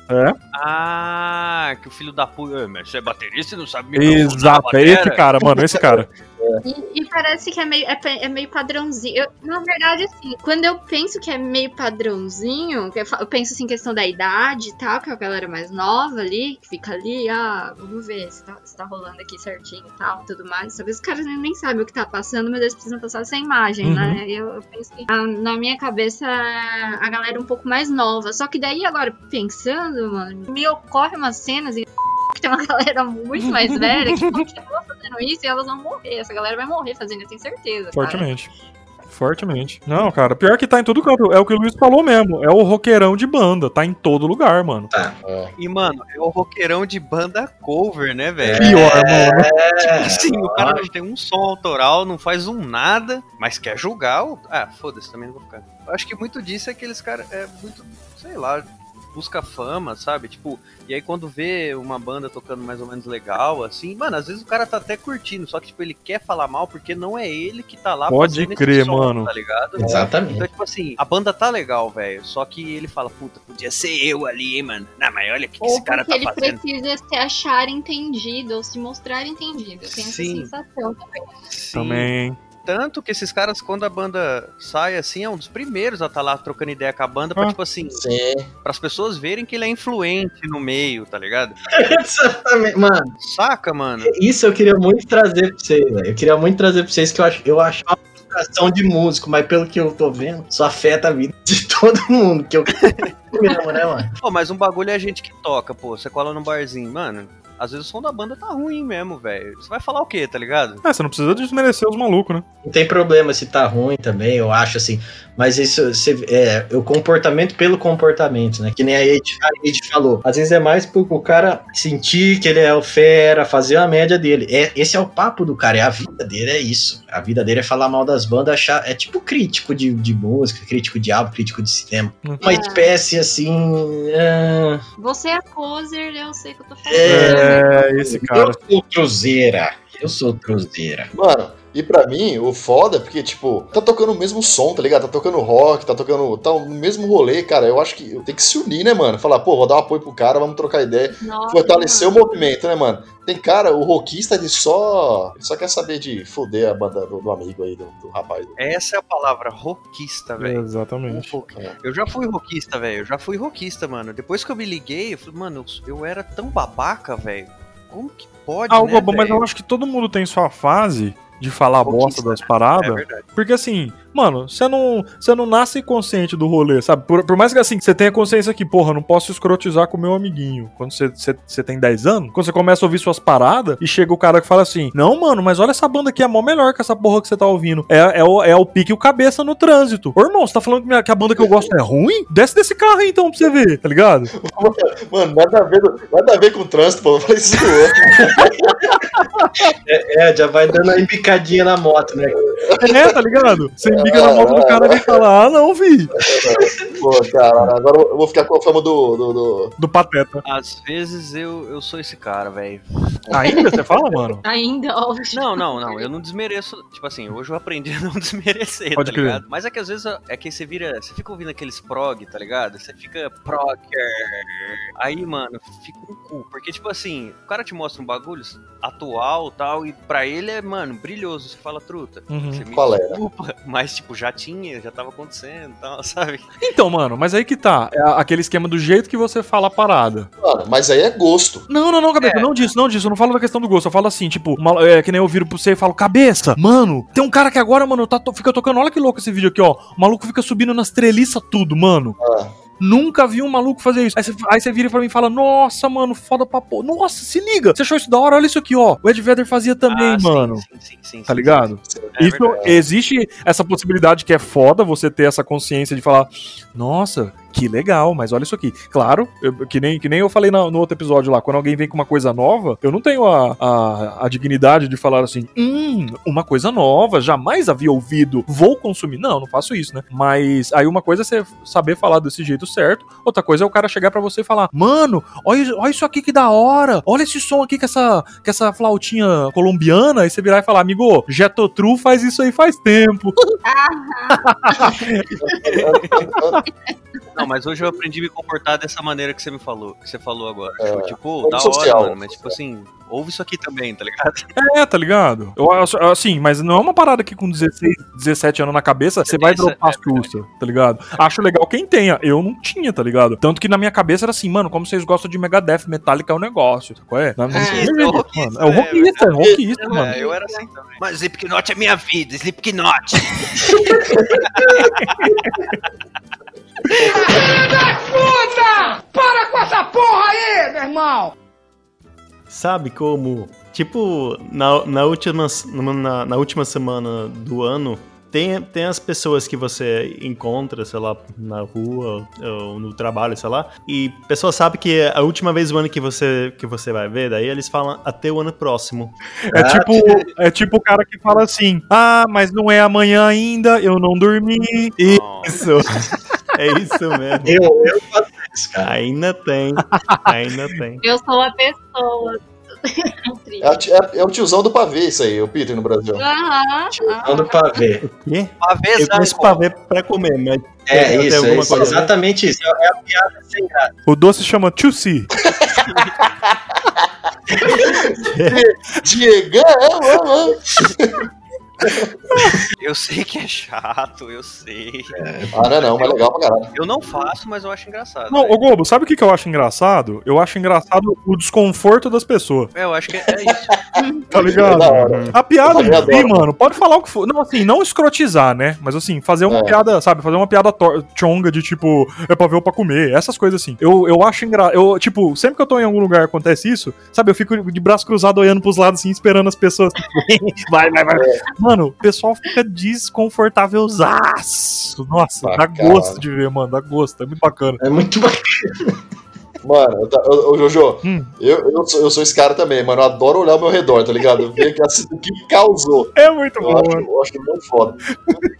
É? Ah, que o filho da puta. Mas você é baterista e não sabe a Exato, é esse cara, mano, esse cara. E, e parece que é meio, é, é meio padrãozinho. Eu- na verdade, assim, quando eu penso que é meio padrãozinho, eu, eu penso assim, questão da idade e tal, que é a galera mais nova ali, que fica ali, ah, vamos ver se tá, se tá rolando aqui certinho e tal, tudo mais. Talvez os caras nem, nem sabem o que tá passando, mas eles precisam passar essa imagem, Uhum. né? Eu, eu penso que ah, na minha cabeça a galera um pouco mais nova. Só que daí agora, pensando, mano, me ocorre umas cenas e que tem uma galera muito mais velha que continua fazendo isso e elas vão morrer. Essa galera vai morrer fazendo, eu tenho certeza. cara. Fortemente. Fortemente. Não, cara, pior que tá em todo canto. É o que o Luiz falou mesmo. É o roqueirão de banda. Tá em todo lugar, mano. E, mano, é o roqueirão de banda cover, né, velho? Pior, mano. É, Sim, o cara não tem um som autoral, não faz um nada, mas quer julgar o. Ah, foda-se, também não vou ficar. Eu acho que muito disso é aqueles caras. É muito. Sei lá. Busca fama, sabe? Tipo, e aí quando vê uma banda tocando mais ou menos legal, assim, mano, às vezes o cara tá até curtindo, só que, tipo, ele quer falar mal porque não é ele que tá lá Pode fazendo esse crer, som, mano. tá ligado? Exatamente. Então, tipo assim, a banda tá legal, velho. Só que ele fala, puta, podia ser eu ali, hein, mano. Não, mas olha o que, que esse cara tá ele fazendo. precisa se achar entendido ou se mostrar entendido. Eu tenho Sim. essa sensação também. Sim. Também. Tanto que esses caras, quando a banda sai, assim, é um dos primeiros a estar lá trocando ideia com a banda pra, Ah. tipo assim, Sim. para as pessoas verem que ele é influente no meio, tá ligado? Exatamente. Mano, Saca, mano? isso eu queria muito trazer pra vocês, velho. Eu queria muito trazer pra vocês que eu acho, eu acho uma frustração de músico, mas pelo que eu tô vendo, isso afeta a vida de todo mundo. Que eu mesmo, né, mano? Pô, mas um bagulho é a gente que toca, pô. Você cola num barzinho, mano. Às vezes o som da banda tá ruim mesmo, velho. Você vai falar o quê, tá ligado? É, você não precisa desmerecer os malucos, né? Não tem problema se tá ruim também, eu acho assim. Mas isso você, é o comportamento pelo comportamento, né? Que nem a Ed, falou. Às vezes é mais pro o cara sentir que ele é o fera, fazer a média dele. É, esse é o papo do cara, é a vida dele, é isso. A vida dele é falar mal das bandas, achar. É tipo crítico de, de música, crítico de álbum, crítico de cinema. Uma espécie assim. ah, Você é poser, eu sei que eu tô falando. É. É, esse cara. Eu sou cruzeira. Eu sou cruzeira. Mano, E pra mim, o foda é porque, tipo, tá tocando o mesmo som, tá ligado? Tá tocando rock, tá tocando. Tá no mesmo rolê, cara. Eu acho que tem que se unir, né, mano? Falar, pô, vou dar um apoio pro cara, vamos trocar ideia. Nossa, Fortalecer o mano. movimento, né, mano? Tem cara, o rockista, ele só. Ele só quer saber de foder a banda do, do amigo aí, do, do rapaz. Essa é a palavra, rockista, velho. Exatamente. Eu já fui rockista, velho. Eu já fui rockista, mano. Depois que eu me liguei, eu falei, mano, eu era tão babaca, velho. Como que pode, Ah, o né, Gobo, mas eu acho que todo mundo tem sua fase de falar bosta das É paradas. verdade. Porque assim, mano, você não, você não nasce consciente do rolê, sabe? Por, por mais que assim, você tenha consciência que, porra, não posso escrotizar com o meu amiguinho. Quando você, você, você tem 10 anos, quando você começa a ouvir suas paradas e chega o cara que fala assim: Não, mano, mas olha essa banda aqui, é mó melhor que essa porra que você tá ouvindo. É, é, o, é o pique e o cabeça no trânsito. Ô, irmão, você tá falando que, minha- que a banda que eu gosto é ruim? Desce desse carro aí então pra você ver, tá ligado? Mano, nada a ver, nada a ver com o trânsito, pô. Falei isso É, já vai dando a embicadinha na moto, né? É, tá ligado? Você embiga na moto do cara e fala: Ah, não, vi. Pô, cara, agora eu vou ficar com a fama do. do, do- Do pateta. Às vezes eu, eu sou esse cara, velho. Ainda você fala, mano? Ainda, ó. Não, não, não. Eu não desmereço. Tipo assim, hoje eu aprendi a não desmerecer, Pode tá crer. ligado? Mas é que às vezes é que você vira. Você fica ouvindo aqueles prog, tá ligado? Você fica progger. Aí, mano, fica um cu. Porque, tipo assim, o cara te mostra um bagulho atual tal, e pra ele é, mano, brilhoso. Você fala, truta. Uhum. Você me Qual era? desculpa, mas, tipo, já tinha, já tava acontecendo e tal, sabe? Então, mano, mas aí que tá. É aquele esquema do jeito que você fala a parada. Mano, mas aí é gosto. Não, não, não, cabeça, É. não disso, não disso. Eu não falo da questão do gosto. Eu falo assim, tipo, uma- é que nem eu viro pra você e falo, cabeça, mano, tem um cara que agora, mano, tá, fica tocando. Olha que louco esse vídeo aqui, ó. O maluco fica subindo nas treliças tudo, mano. Ah. Nunca vi um maluco fazer isso. Aí você, aí você vira pra mim e fala, nossa, mano, foda pra pô. Nossa, se liga. Você achou isso da hora? Olha isso aqui, ó. O Ed Vedder fazia também, Ah, mano. Sim, sim, sim, Tá ligado? É Isso existe essa possibilidade que é foda você ter essa consciência de falar, nossa, que legal, mas olha isso aqui. Claro, eu- que, nem, que nem eu falei na- no outro episódio lá, quando alguém vem com uma coisa nova, eu não tenho a, a, a dignidade de falar assim, hum, uma coisa nova, jamais havia ouvido, vou consumir. Não, não faço isso, né? Mas aí uma coisa é você saber falar desse jeito certo, outra coisa é o cara chegar pra você e falar, mano, olha, olha isso aqui que da hora, olha esse som aqui com essa, com essa flautinha colombiana, e você virar e falar, amigo, Jetotru faz isso aí faz tempo. Não, mas hoje eu aprendi a me comportar dessa maneira que você me falou, que você falou agora. É, tipo, como da social, hora, mano, mas tipo assim, ouve isso aqui também, tá ligado? É, tá ligado? Eu assim, mas não é uma parada que com 16, 17 anos na cabeça você Você vai dropar as custas, tá ligado? Acho legal quem tenha. Eu não tinha, tá ligado? Tanto que na minha cabeça era assim, mano, como vocês gostam de Megadeth, Metallica é o negócio. Qual é? Não, sei, isso, mano. é o rockista, É o rockista, é o rockista, mano. É, eu era assim também. Mas Slipknot é minha vida, Slipknot. Filha da puta! Para com essa porra aí, meu irmão! Sabe como, tipo, na, na, última, na, na última semana do ano, tem, tem as pessoas que você encontra, sei lá, na rua ou no trabalho, sei lá, e a pessoa sabe que é a última vez do ano que você, que você vai ver, daí eles falam até o ano próximo. É tipo, é tipo o cara que fala assim: Ah, mas não é amanhã ainda, eu não dormi. Isso. É isso mesmo. Eu, eu faço isso, cara. Ainda tem. Ainda tem. Eu sou a pessoa. É, a ti- é- é o tiozão do pavê, isso aí, o Peter no Brasil. Aham. Dando pra ver. Quê? Pavê, Eu conheço pra ver pra comer, mas. É, tem isso, é isso, coisa exatamente isso. É a piada sem graça. O doce chama Chusi. Diegão! Eu sei que é chato, eu sei. Ah, não é não, mas legal pra caralho. Eu não faço, mas eu acho engraçado. Não, velho. ô Globo, sabe o que, que eu acho engraçado? Eu acho engraçado o desconforto das pessoas. É, eu acho que é, é isso. Tá ligado? É. A piada em si, mano, pode falar o que for. Não, assim, não escrotizar, né? Mas assim, fazer uma É. piada, sabe? Fazer uma piada chonga de tipo, é pra ver ou pra comer, essas coisas assim. Eu, eu acho engraçado. Eu, tipo, sempre que eu tô em algum lugar e acontece isso, sabe? Eu fico de braço cruzado olhando pros lados assim, esperando as pessoas. vai, vai, vai. Mano, o pessoal fica desconfortávelzaço. Nossa, Pra dá gosto de ver, mano. Dá gosto. É muito bacana. É muito bacana. Mano, ô, Jojo, Hum. eu, eu, sou, eu sou esse cara também, mano. Eu adoro olhar ao meu redor, tá ligado? Ver que, assim, o que causou. É muito Eu bom, acho, mano. eu acho muito foda.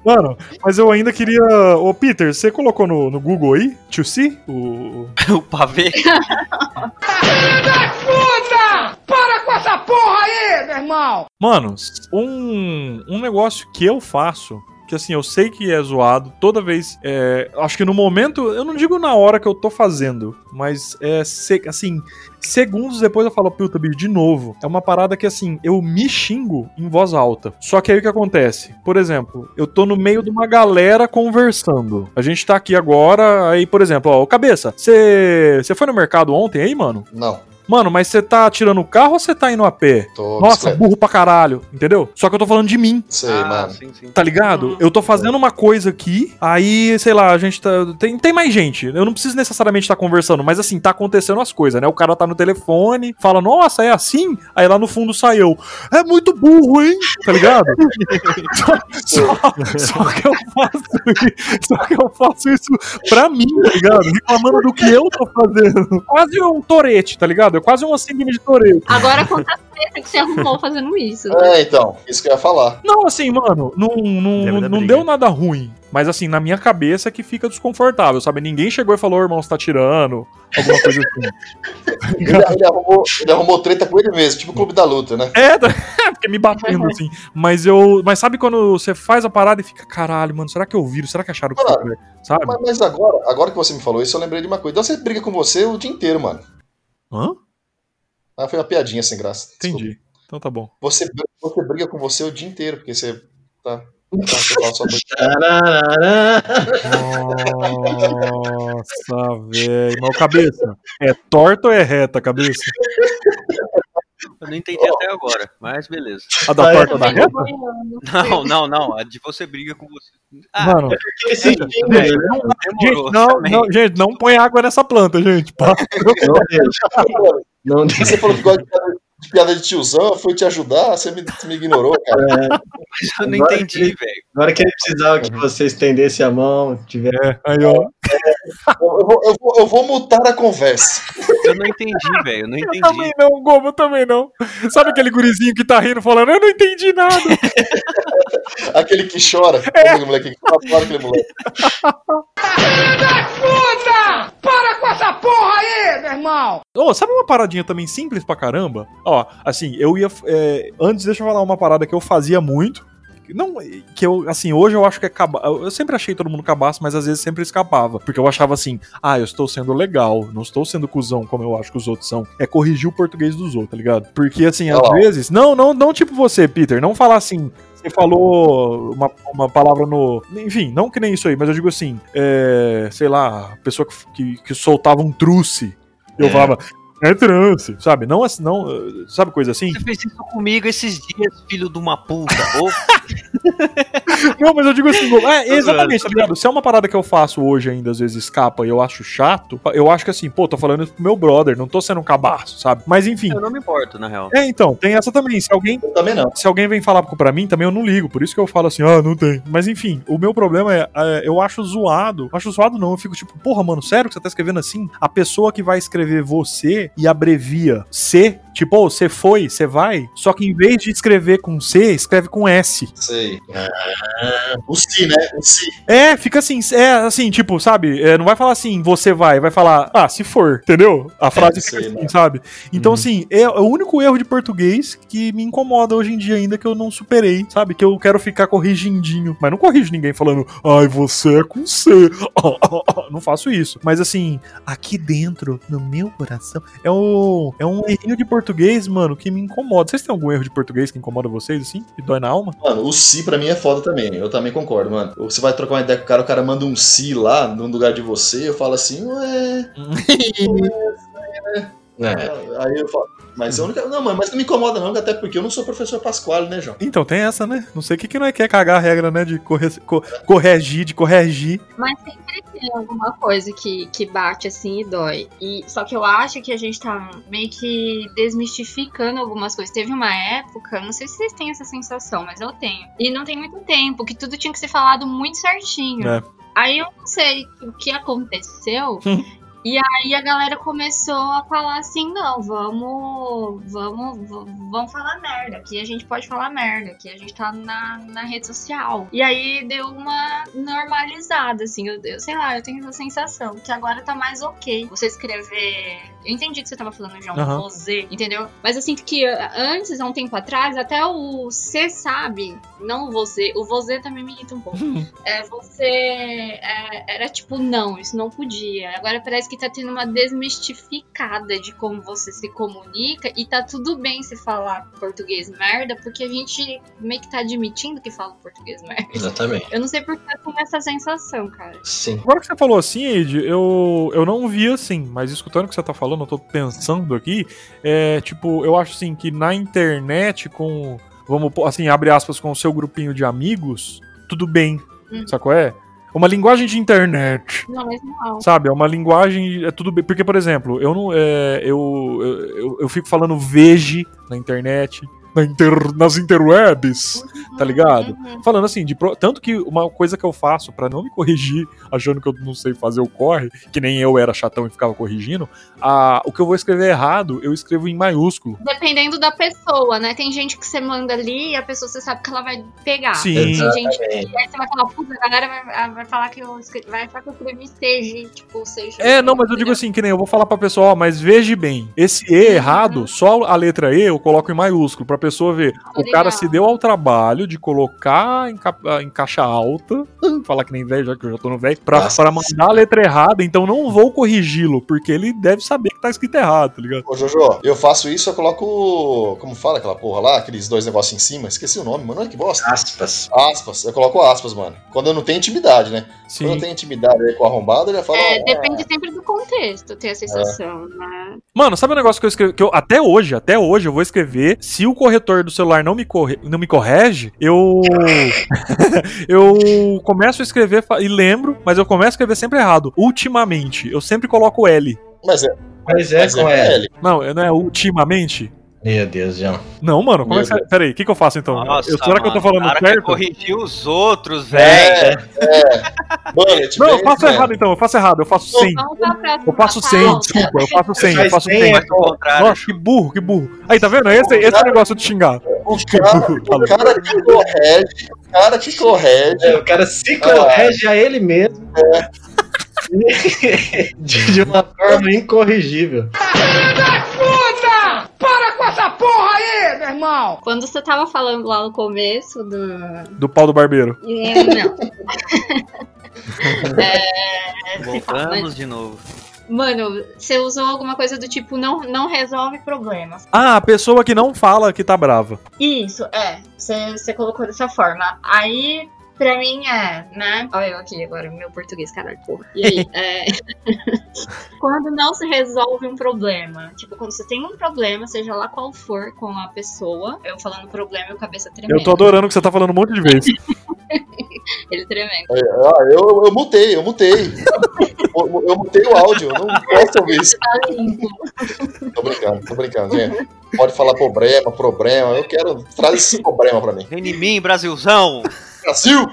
Mano, mas eu ainda queria. Ô, Peter, você colocou no, no Google aí? To see? O. o pavê. Filha da puta! Para com essa porra aí, meu irmão! Mano, um, um negócio que eu faço. Que assim, eu sei que é zoado toda vez. É, acho que no momento, eu não digo na hora que eu tô fazendo, mas é se- assim, segundos depois eu falo, puta, bicho, de novo. É uma parada que assim, eu me xingo em voz alta. Só que aí o que acontece? Por exemplo, eu tô no meio de uma galera conversando. A gente tá aqui agora, aí, por exemplo, ó, cabeça, você você foi no mercado ontem aí, mano? Não, Mano, mas você tá tirando o carro ou você tá indo a pé? tô. Nossa, bicicleta. burro pra caralho, entendeu? Só que eu tô falando de mim, Sei, ah, mano. sim, sim. tá ligado? Eu tô fazendo uma coisa aqui, aí, sei lá, a gente tá. Tem, tem mais gente. Eu não preciso necessariamente estar conversando, mas assim, tá acontecendo as coisas, né? O cara tá no telefone, fala, nossa, é assim? Aí lá no fundo sai eu. É muito burro, hein? Tá ligado? só, só- só que eu faço isso. Só que eu faço isso pra mim, tá ligado? Reclamando do que eu tô fazendo. Quase um torete, tá ligado? É quase uma síndrome de torete. Agora conta a treta que você arrumou fazendo isso. É, então, isso que eu ia falar. Não, assim, mano, não, não, não briga. deu nada ruim. Mas assim, na minha cabeça é que fica desconfortável, sabe? Ninguém chegou e falou, irmão, você tá tirando, alguma coisa assim. Ele, ele arrumou, ele arrumou treta com ele mesmo, tipo o Clube da Luta, né? É, tá- porque me batendo assim. Mas eu. Mas sabe quando você faz a parada e fica, caralho, mano, será que eu viro? Será que acharam que foi? Sabe? Mas, mas agora, agora que você me falou isso, eu lembrei de uma coisa. Então você briga com você o dia inteiro, mano. Hã? Ah, foi uma piadinha sem graça. Desculpa. Entendi. Então tá bom. Você, você briga com você o dia inteiro, porque você tá. tá. Nossa, velho. Mas cabeça, é torta ou é reta, cabeça? Eu não entendi até agora, mas beleza. A da Ah, é? torta da reta? Não, não, não. A de você briga com você. Ah, Mano, velho, né? demorou. gente, não, não, gente, não põe água nessa planta, gente. Pá. Não. Não. Você falou que gosta de piada, de piada de tiozão, eu fui te ajudar, você me, me ignorou, cara. É, Mas eu não Agora entendi, velho. agora que ele precisava que você estendesse a mão, tiver. É, aí, ó. Eu, eu vou, eu, vou, eu vou mutar a conversa. Eu não entendi, velho. Eu não entendi. Também não, Gobo, também não. Sabe aquele gurizinho que tá rindo falando, eu não entendi nada. Aquele que chora. Aquele moleque que fala aquele moleque. Puta! Para com essa porra aí, meu irmão! Ô, sabe uma paradinha também simples pra caramba? Ó, assim, eu ia. é, antes, deixa eu falar uma parada que eu fazia muito. que Não, que eu, assim, hoje eu acho que é caba... Eu sempre achei todo mundo cabaço, mas às vezes sempre escapava. Porque eu achava assim, ah, eu estou sendo legal, não estou sendo cuzão como eu acho que os outros são. É corrigir o português dos outros, tá ligado? Porque, assim, às Ó. vezes. Não, não, não tipo você, Peter. Não falar assim. Você falou uma, uma palavra no. Enfim, não que nem isso aí, mas eu digo assim, é, sei lá, pessoa que, que, que soltava um truce. Eu É. falava, é trance, sabe? Não, assim, não, eh, sabe coisa assim? Você fez isso comigo esses dias, filho de uma puta. Não, mas eu digo assim, é, exatamente, tá ligado? Se é uma parada que eu faço hoje ainda, às vezes escapa e eu acho chato, eu acho que assim, pô, tô falando isso pro meu brother, não tô sendo um cabaço, sabe? Mas enfim. eu não me importo, na real. É, então, tem essa também. Se alguém Eu também não. se alguém vem falar pra mim, também eu não ligo. Por isso que eu falo assim, ah, não tem. Mas enfim, o meu problema é, é, eu acho zoado. Acho zoado não, eu fico tipo, porra, mano, sério que você tá escrevendo assim? A pessoa que vai escrever você e abrevia C, tipo, você foi, você vai, só que em vez de escrever com C, escreve com S. Sei. O si, né? O si. É, fica assim, é assim, tipo, sabe? É, não vai falar assim, você vai, vai falar, ah, se for, entendeu? A frase fica sei, assim, né? sabe? Então, Uhum. assim, é o único erro de português que me incomoda hoje em dia ainda que eu não superei, sabe? Que eu quero ficar corrigindinho. Mas não corrijo ninguém falando, ai, você é com C. não faço isso. Mas assim, aqui dentro, no meu coração, é, o, é um errinho de português, mano, que me incomoda. Vocês têm algum erro de português que incomoda vocês, assim? Que dói na alma? Mano, o si pra mim é foda também. Eu também concordo, mano. Você vai trocar uma ideia com o cara, o cara manda um si lá no lugar de você, eu falo assim, ué. É. Aí eu falo. Mas eu não, não, mano, mas não me incomoda não, até porque eu não sou professor Pasquale, né, João? Então, tem essa, né? Não sei o que que nós quer cagar a regra, né? De corre, co- corrigir, de corrigir. Mas sempre tem alguma coisa que, que bate assim e dói. E, só que eu acho que a gente tá meio que desmistificando algumas coisas. Teve uma época, não sei se vocês têm essa sensação, mas eu tenho. E não tem muito tempo, que tudo tinha que ser falado muito certinho. É. Aí eu não sei o que aconteceu. E aí a galera começou a falar assim, não, vamos, vamos, vamos falar merda. Aqui a gente pode falar merda, aqui a gente tá na, na rede social. E aí deu uma normalizada, assim, eu, eu sei lá, eu tenho essa sensação que agora tá mais ok você escrever. Eu entendi que você tava falando, João, Aham. você, entendeu? Mas eu sinto que antes, há um tempo atrás, até o você sabe, não você, o você também me irrita um pouco. É, você é, era tipo, não, isso não podia. Agora parece que tá tendo uma desmistificada de como você se comunica e tá tudo bem se falar português merda, porque a gente meio que tá admitindo que fala português merda. Exatamente. Eu não sei por que eu tenho essa sensação, cara. Sim. Agora que você falou assim, Eide, eu, eu não vi assim, mas escutando o que você tá falando, eu tô pensando aqui, é, tipo, eu acho assim que na internet, com, vamos pôr, assim, abre aspas, com o seu grupinho de amigos, tudo bem, Hum. sacou? É? Uma linguagem de internet, Não, mas não. sabe? É uma linguagem, é tudo bem, porque, por exemplo, eu não, é, eu, eu, eu, eu fico falando veje na internet, na inter, nas interwebs, tá ligado? Uhum. Falando assim, de pro- tanto que uma coisa que eu faço pra não me corrigir, achando que eu não sei fazer o corre, que nem eu era chatão e ficava corrigindo, a, o que eu vou escrever errado, eu escrevo em maiúsculo. Dependendo da pessoa, né? Tem gente que você manda ali e a pessoa você sabe que ela vai pegar. Sim. Tem gente. E aí você vai falar, puta, a galera vai, vai falar que eu escrevi, vai falar que eu escrevi seja, tipo, seja. É, não, mas eu digo assim, que nem eu vou falar pra pessoa, ó, mas veja bem, esse E errado, só a letra E eu coloco em maiúsculo, pra pessoa ver. O Legal. cara se deu ao trabalho de colocar em, ca- em caixa alta, falar que nem velho, já que eu já tô no velho, pra, Nossa. pra mandar a letra errada, então não vou corrigi-lo, porque ele deve saber que tá escrito errado, tá ligado? Ô, Jojo, eu faço isso, eu coloco. Como fala aquela porra lá? Aqueles dois negócios em cima. Esqueci o nome, mano. Olha que bosta. Aspas. Aspas. Eu coloco aspas, mano. Quando eu não tenho intimidade, né? Quando eu Sim. tenho intimidade aí com o arrombado, eu já falo. É, "Ah, depende sempre do contexto, ter a sensação, né? Mano, sabe um negócio que eu escrevi? Que eu, até hoje, até hoje, eu vou escrever. Se o corretor do celular não me, corre, não me corrige, eu. eu começo a escrever e lembro, mas eu começo a escrever sempre errado. Ultimamente. Eu sempre coloco L. Mas é, Pois é, mas com é L. L. Não, não é ultimamente? Meu Deus, João. Não, mano, como é que. Peraí, o que, que eu faço então? Nossa, eu, será que eu tô mano, falando cara certo? corrigir os outros, velho. Bullet, Não, eu bem, faço errado então, eu faço errado, eu faço 100. Vamos pra próxima Eu faço 100, pauta. desculpa, eu faço 100, eu faço 100, 100. Mas ao contrário. Nossa, que burro, que burro. Aí, tá vendo? Esse, esse é o negócio de xingar. O cara, o cara que corrige, o cara que corrige. É, o cara se corrige a ele mesmo. de de uma forma incorrigível. Com essa porra aí, meu irmão! Quando você tava falando lá no começo do. Do pau do barbeiro. É, não. é, Voltamos de novo. Mano, você usou alguma coisa do tipo não, não resolve problemas. Ah, a pessoa que não fala que tá brava. Isso, é. Você colocou dessa forma. Aí, pra mim, é, né? Olha eu aqui agora, meu português, caralho, porra. E aí, é. quando não se resolve um problema. Tipo, quando você tem um problema, seja lá qual for, com a pessoa. Eu falando problema e o cabeça tremendo. Eu tô adorando que você tá falando um monte de vezes. Ele tremendo. Ah, eu, eu mutei, eu mutei. Eu, eu mutei o áudio, eu não posso ouvir isso. Tá. Tô brincando, tô brincando, gente. Pode falar problema, problema. Eu quero. Traz esse problema pra mim. Vem em mim, Brasilzão. Brasil!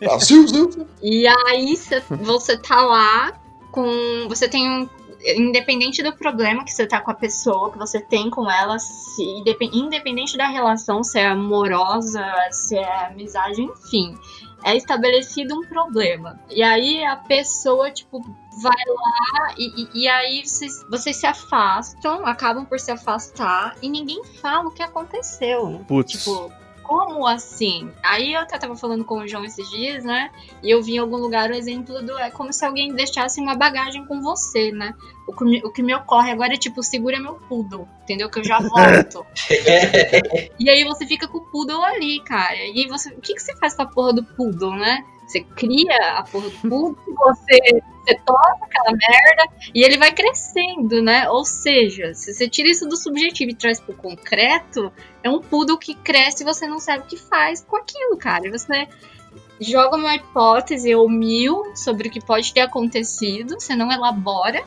Brasil, Brasil! E aí cê- você tá lá com. Você tem um. Independente do problema que você tá com a pessoa, que você tem com ela, se, indepen- independente da relação, se é amorosa, se é amizade, enfim. É estabelecido um problema. E aí a pessoa, tipo, vai lá e, e- e aí vocês, vocês se afastam, acabam por se afastar e ninguém fala o que aconteceu. Putz. Tipo, como assim? Aí eu até tava falando com o João esses dias, né? E eu vi em algum lugar o exemplo do. É como se alguém deixasse uma bagagem com você, né? O que, me, o que me ocorre agora é tipo, segura meu poodle, entendeu? Que eu já volto. e aí você fica com o poodle ali, cara. E aí você. O que, que você faz com a porra do poodle, né? Você cria a porra do poodle, você, você toca aquela merda e ele vai crescendo, né? Ou seja, se você tira isso do subjetivo e traz pro concreto, é um poodle que cresce e você não sabe o que faz com aquilo, cara. Você joga uma hipótese ou mil sobre o que pode ter acontecido, você não elabora,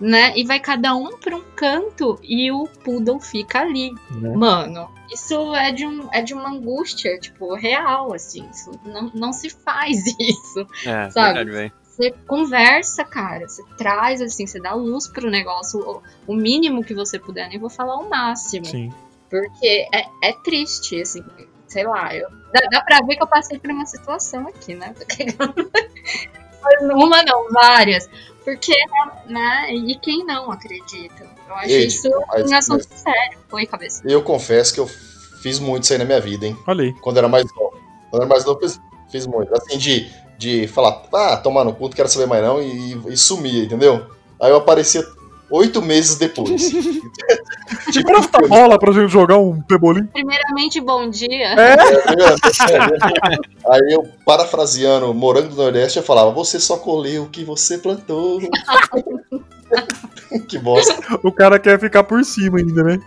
né? E vai cada um pra um canto e o poodle fica ali. Né? Mano, isso é de, um, é de uma angústia, tipo, real, assim. Isso não, não se faz isso É, Sabe? verdade, velho. você conversa, cara. Você traz, assim, você dá luz pro negócio. O, o mínimo que você puder, nem vou falar o máximo. Sim. Porque é, é triste, assim. Sei lá, eu, dá, dá pra ver que eu passei por uma situação aqui, né? Mas uma não, várias. Porque, né? E quem não acredita? Eu acho Ed, isso mas- um assunto sério. Oi, cabeça. Eu confesso que eu fiz muito isso aí na minha vida, hein? Olha aí. Quando era mais novo. Quando eu era mais novo, fiz, fiz muito. Assim, de, de falar, ah, tomar no cu, não quero saber mais não, e, e sumia, entendeu? Aí eu aparecia oito meses depois. tipo, Presta bola pra gente jogar um pebolim. Primeiramente, bom dia. É? Aí eu, parafraseando Morango do Nordeste, eu falava, você só colheu o que você plantou. que bosta. O cara quer ficar por cima ainda, né?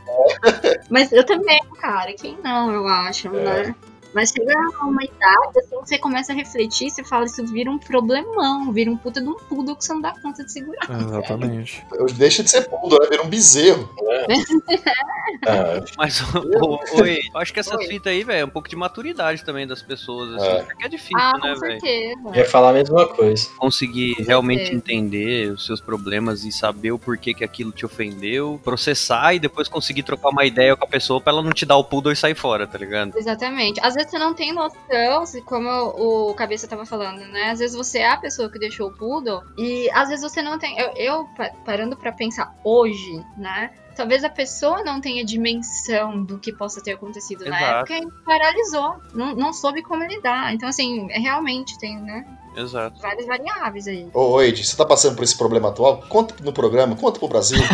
Mas eu também, cara. Quem não, eu acho, né? Mas chega a uma idade, assim, você começa a refletir, você fala, isso vira um problemão, vira um puta de um poodle que você não dá conta de segurar. Exatamente. Eu deixa de ser pudo, né? Vira um bezerro. Ah, Mas, ô, ô, oi, eu acho que essa fita aí, velho, é um pouco de maturidade também das pessoas, assim. É. Porque é difícil, Ah, né, velho? ia falar a mesma coisa. Conseguir realmente certeza. entender os seus problemas e saber o porquê que aquilo te ofendeu, processar e depois conseguir trocar uma ideia com a pessoa pra ela não te dar o poodle e sair fora, tá ligado? Exatamente. Às vezes você não tem noção, se- como o Cabeça tava falando, né? Às vezes você é a pessoa que deixou o poodle e às vezes você não tem. Eu, eu, pa- parando pra pensar hoje, né? Talvez a pessoa não tenha dimensão do que possa ter acontecido na Exato. época e paralisou, não, não soube como lidar. Então, assim, é, realmente tem, né? Exato. Várias variáveis aí. Ô, ô, Ed, você tá passando por esse problema atual? Conta no programa, conta pro Brasil.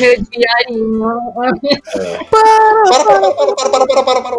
Meu diarinho. Para, para, para, para, para, para, para, para.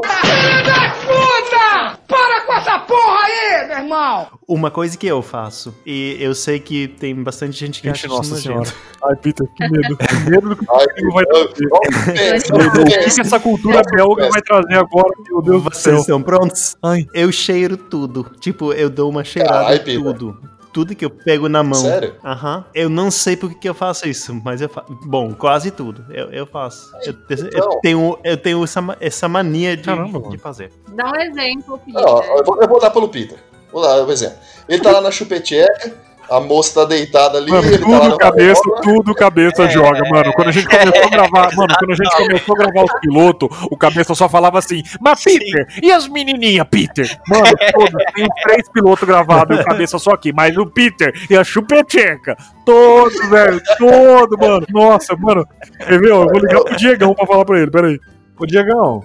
Puta! Para com essa porra aí, meu irmão! Uma coisa que eu faço, e eu sei que tem bastante gente que Gente, acha nossa isso senhora. nojento. Ai, Peter, que medo. Que medo do que o vai trazer. O que essa cultura belga vai trazer agora, meu Deus do Vocês céu. estão prontos? Ai. Eu cheiro tudo. Tipo, eu dou uma cheirada em tudo. Tudo que eu pego na mão. Sério? Aham. Eu não sei por que que eu faço isso, mas eu faço. Bom, quase tudo. Eu, eu faço. Eu, eu Então. tenho, eu tenho essa, essa mania de, Caramba, de fazer. Dá um exemplo, Peter. Eu, vou, eu vou dar pelo Peter. Vou dar um exemplo. Ele tá lá na chupeteca, a moça tá deitada ali, Mano, tá tudo no cabeça, tudo cabeça joga, mano. Quando a gente começou a gravar, mano, quando a gente começou a gravar os pilotos, o cabeça só falava assim, mas Peter, e as menininhas, Peter? Mano, todos, tem três pilotos gravados, e o cabeça só aqui, mas o Peter e a chupeteca, todos, velho, todo, mano. Nossa, mano, ó, eu vou ligar pro Diegão pra falar pra ele, peraí. Ô, Diegão,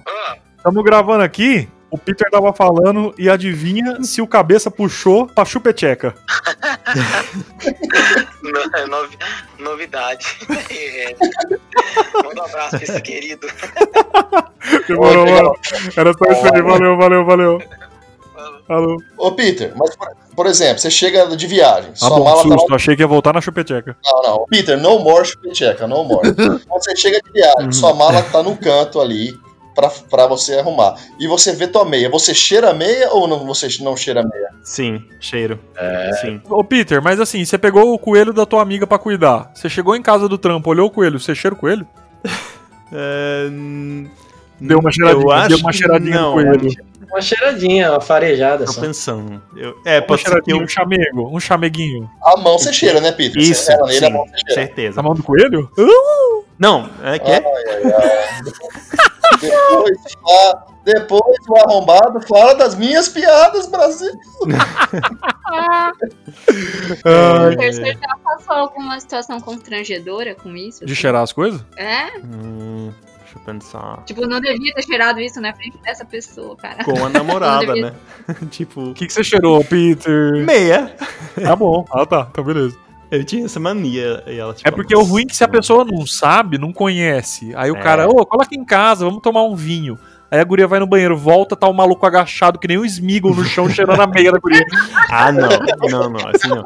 estamos gravando aqui, o Peter tava falando e adivinha se o cabeça puxou pra chupeteca. No- é novi- novidade. É. Manda um abraço pra esse querido. Demorou, mano. Era só isso aí, valeu, valeu, valeu. Falou. Ô, Peter, mas por, por exemplo, você chega de viagem, Ah, sua bom, mala tá lá susto, achei que ia voltar na chupeteca. Não, não. Peter, no more chupeteca, no more. Quando você chega de viagem, sua mala tá no canto ali pra, pra você arrumar. E você vê tua meia. Você cheira a meia ou não, você não cheira a meia? Sim, cheiro. Sim. Ô, Peter, mas assim, você pegou o coelho da tua amiga pra cuidar. Você chegou em casa do trampo, olhou o coelho, você cheira o coelho? É, Deu uma eu cheiradinha, acho deu uma cheiradinha não, no coelho. Uma cheiradinha, uma farejada Tô só. pensando. Eu, é, Uma pode ser que eu... um chamego, um chameguinho. A mão você cheira, né, Peter? Isso, Você ela nele, a sim, mão você cheira. certeza. A mão do coelho? Não, é que Ai, ai, ai. Depois, fa- depois o arrombado fala das minhas piadas, Brasil. Ai, Peter, você já passou alguma situação constrangedora com isso? de assim? cheirar as coisas? É? Hum, deixa eu pensar. Tipo, não devia ter cheirado isso na frente dessa pessoa, cara. Com a namorada, né? tipo, O que, que você cheirou, Peter? meia. Tá bom. Ah, tá. Então, beleza. Eu tinha essa mania e ela tipo, É porque o ruim é que se a pessoa não sabe, não conhece. Aí o É. cara, ô, coloca em casa, vamos tomar um vinho. Aí a guria vai no banheiro, volta, tá o maluco agachado que nem um Smeagol no chão, cheirando a meia da guria. Ah, não. Não, não, assim não.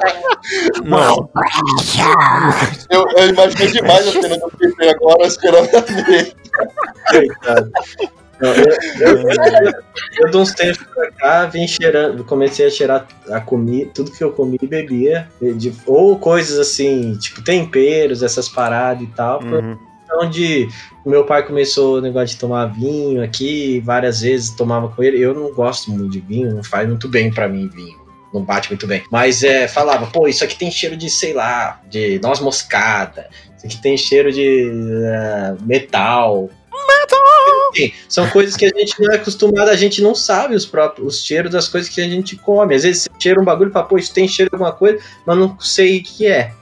Não. Eu, eu imaginei demais a cena do Peter agora esperando a meia. Coitado. Não, eu, eu, eu, de uns tempos pra cá vim cheirando, comecei a cheirar a comida, tudo que eu comi e bebia, de- ou coisas assim, tipo temperos, essas paradas e tal, Uhum. onde o meu pai começou o negócio de tomar vinho aqui, várias vezes tomava com ele. Eu não gosto muito de vinho, não faz muito bem pra mim vinho. não bate muito bem. Mas é, falava, pô, isso aqui tem cheiro de, sei lá, de noz moscada. Isso aqui tem cheiro de eh, metal. Enfim, são coisas que a gente não é acostumado, a gente não sabe os próprios os cheiros das coisas que a gente come. Às vezes você cheira um bagulho e fala, pô, isso tem cheiro de alguma coisa, mas não sei o que é.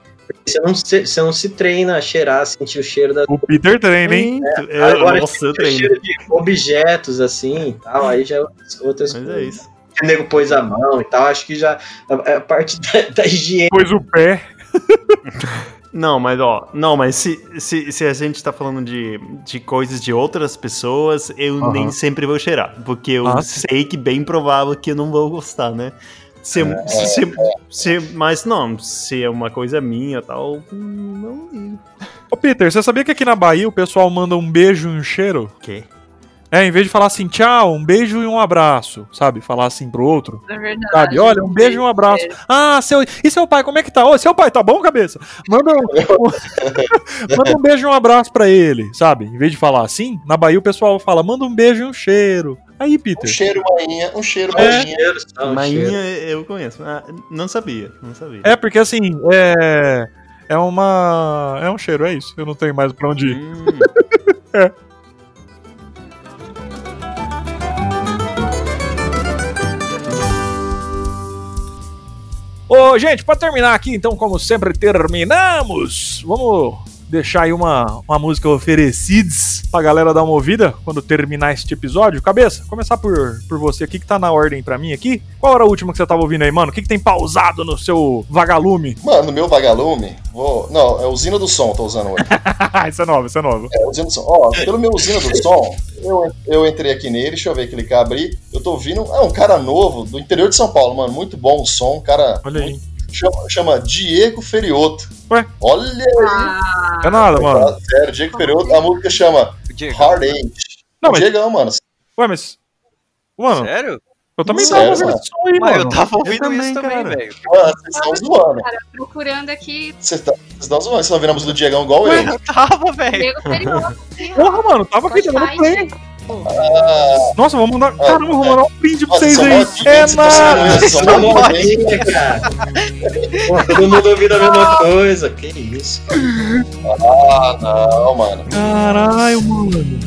Você não, se, você não se treina a cheirar, a sentir o cheiro da. O Peter treina, hein? É, Agora, nossa, eu o treino. cheiro de objetos assim e tal, aí já é outras- outras Mas coisas. é isso. O nego pôs a mão e tal, acho que já a, a parte da, da higiene. Pôs o pé. Não, mas ó, não, mas se, se, se a gente tá falando de, de coisas de outras pessoas, eu Aham. nem sempre vou cheirar. Porque eu Ah, sei que bem provável que eu não vou gostar, né? Se, se, se, mas não, se é uma coisa minha tal, não ligo. Ô, Peter, você sabia que aqui na Bahia o pessoal manda um beijo e um cheiro? O quê? É, em vez de falar assim, tchau, um beijo e um abraço, sabe? Falar assim pro outro. É verdade. Sabe? Olha, um beijo e um abraço. Ah, seu. E seu pai, como é que tá? Ô, seu pai, tá bom, cabeça? Manda um, manda um beijo e um abraço pra ele, sabe? Em vez de falar assim, na Bahia o pessoal fala, manda um beijo e um cheiro. Aí, Um Peter. cheiro, mainha, um cheiro, É. mainha. Mainha eu conheço. Ah, não sabia, não sabia. É, porque assim, é. É uma. É um cheiro, é isso. Eu não tenho mais pra onde ir. Hum, É. Ô, gente, pra terminar aqui, então, como sempre, terminamos. Vamos deixar aí uma, uma música oferecidas pra galera dar uma ouvida quando terminar este episódio. Cabeça, começar por, por você aqui que tá na ordem pra mim aqui. Qual era a última que você tava ouvindo aí, mano? O que, que tem pausado no seu vagalume? Mano, no meu vagalume, vou. Não, é usina do som, tô usando hoje. isso é novo, isso é novo. É, usina do som. Ó, pelo meu usina do som, eu, eu entrei aqui nele, deixa eu ver, clicar, abrir. Eu tô ouvindo. É um cara novo, do interior de São Paulo, mano. Muito bom o som. Um cara. Olha aí. muito- chama, chama Diego Ferioto. Ué? Olha aí. Ah, É nada, mano. Tá sério, Diego Ferioto. A música chama Diego. Hard Age. Não, mas- Diegão, mano. Ué, mas. Mano, Sério? eu também Sério, tava ouvindo som aí, Mas mano. eu tava ouvindo também, isso também, velho. Mano, vocês estão zoando. cara, procurando aqui Vocês tá- vocês estão zoando. Vocês estão ouvindo a música do Diegão igual eu. Eu tava, velho. Diego Ferioto. Porra, mano, tava aqui dando play. Ah, Nossa, vou mandar. Caramba, vou mandar um print pra vocês aí. É cara? Pô, Todo mundo ouvindo a mesma coisa. Que isso? Ah, não, mano. Caralho, mano.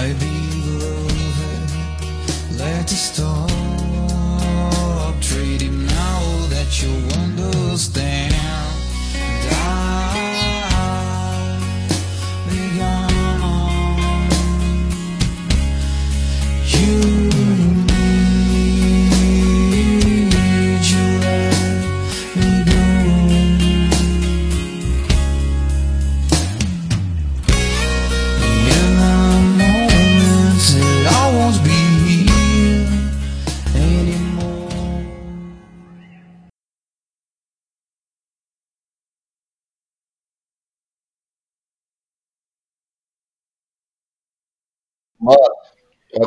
I believe love let us stop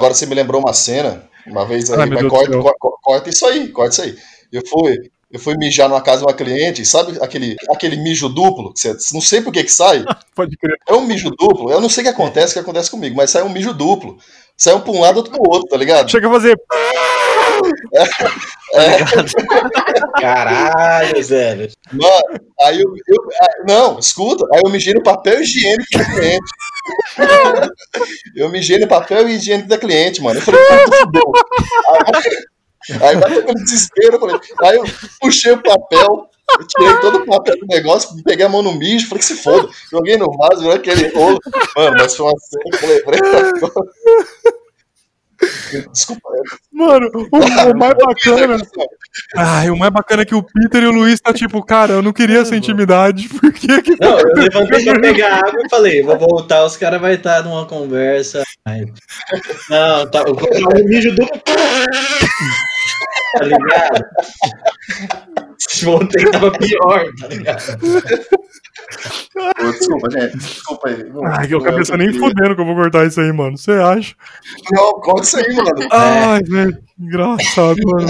agora você me lembrou uma cena, uma vez aí, Ai, mas corta, corta, corta isso aí, corta isso aí. Eu fui, eu fui mijar numa casa de uma cliente, sabe aquele, aquele mijo duplo? Que você, não sei por que que sai. Pode crer. É um mijo duplo, eu não sei o que acontece, o que acontece comigo, mas sai um mijo duplo. Sai um pra um lado, outro pro outro, tá ligado? Chega a fazer. Caralho, velho. Mano, aí eu, eu- ah, Não, escuta, aí eu mijei no papel higiênico da cliente. eu mijei no papel higiênico da cliente, mano. Eu falei, puta, fudeu. Aí, aí bateu aquele desespero, eu falei, aí eu puxei o papel, eu tirei todo o papel do negócio, peguei a mão no mijo, falei que se foda. Joguei no vaso, virou aquele rolo. Mano, mas foi uma cena que eu lembrei. Desculpa. Mano, o, o mais bacana. Ai, o mais bacana é que o Peter e o Luiz tá tipo, cara, eu não queria essa intimidade. Por que que. Não, eu levantei pra pegar água e falei, vou voltar, os caras vão estar numa conversa. Aí, não, tá, um mijo do. Tá ligado? Voltei, tava pior, tá ligado? Pô, Desculpa, gente. Desculpa aí. Não- Ai, que eu cabeça nem fudendo que eu vou cortar isso aí, mano. Você acha? Não, corta isso aí, mano. Ai, velho, engraçado, mano.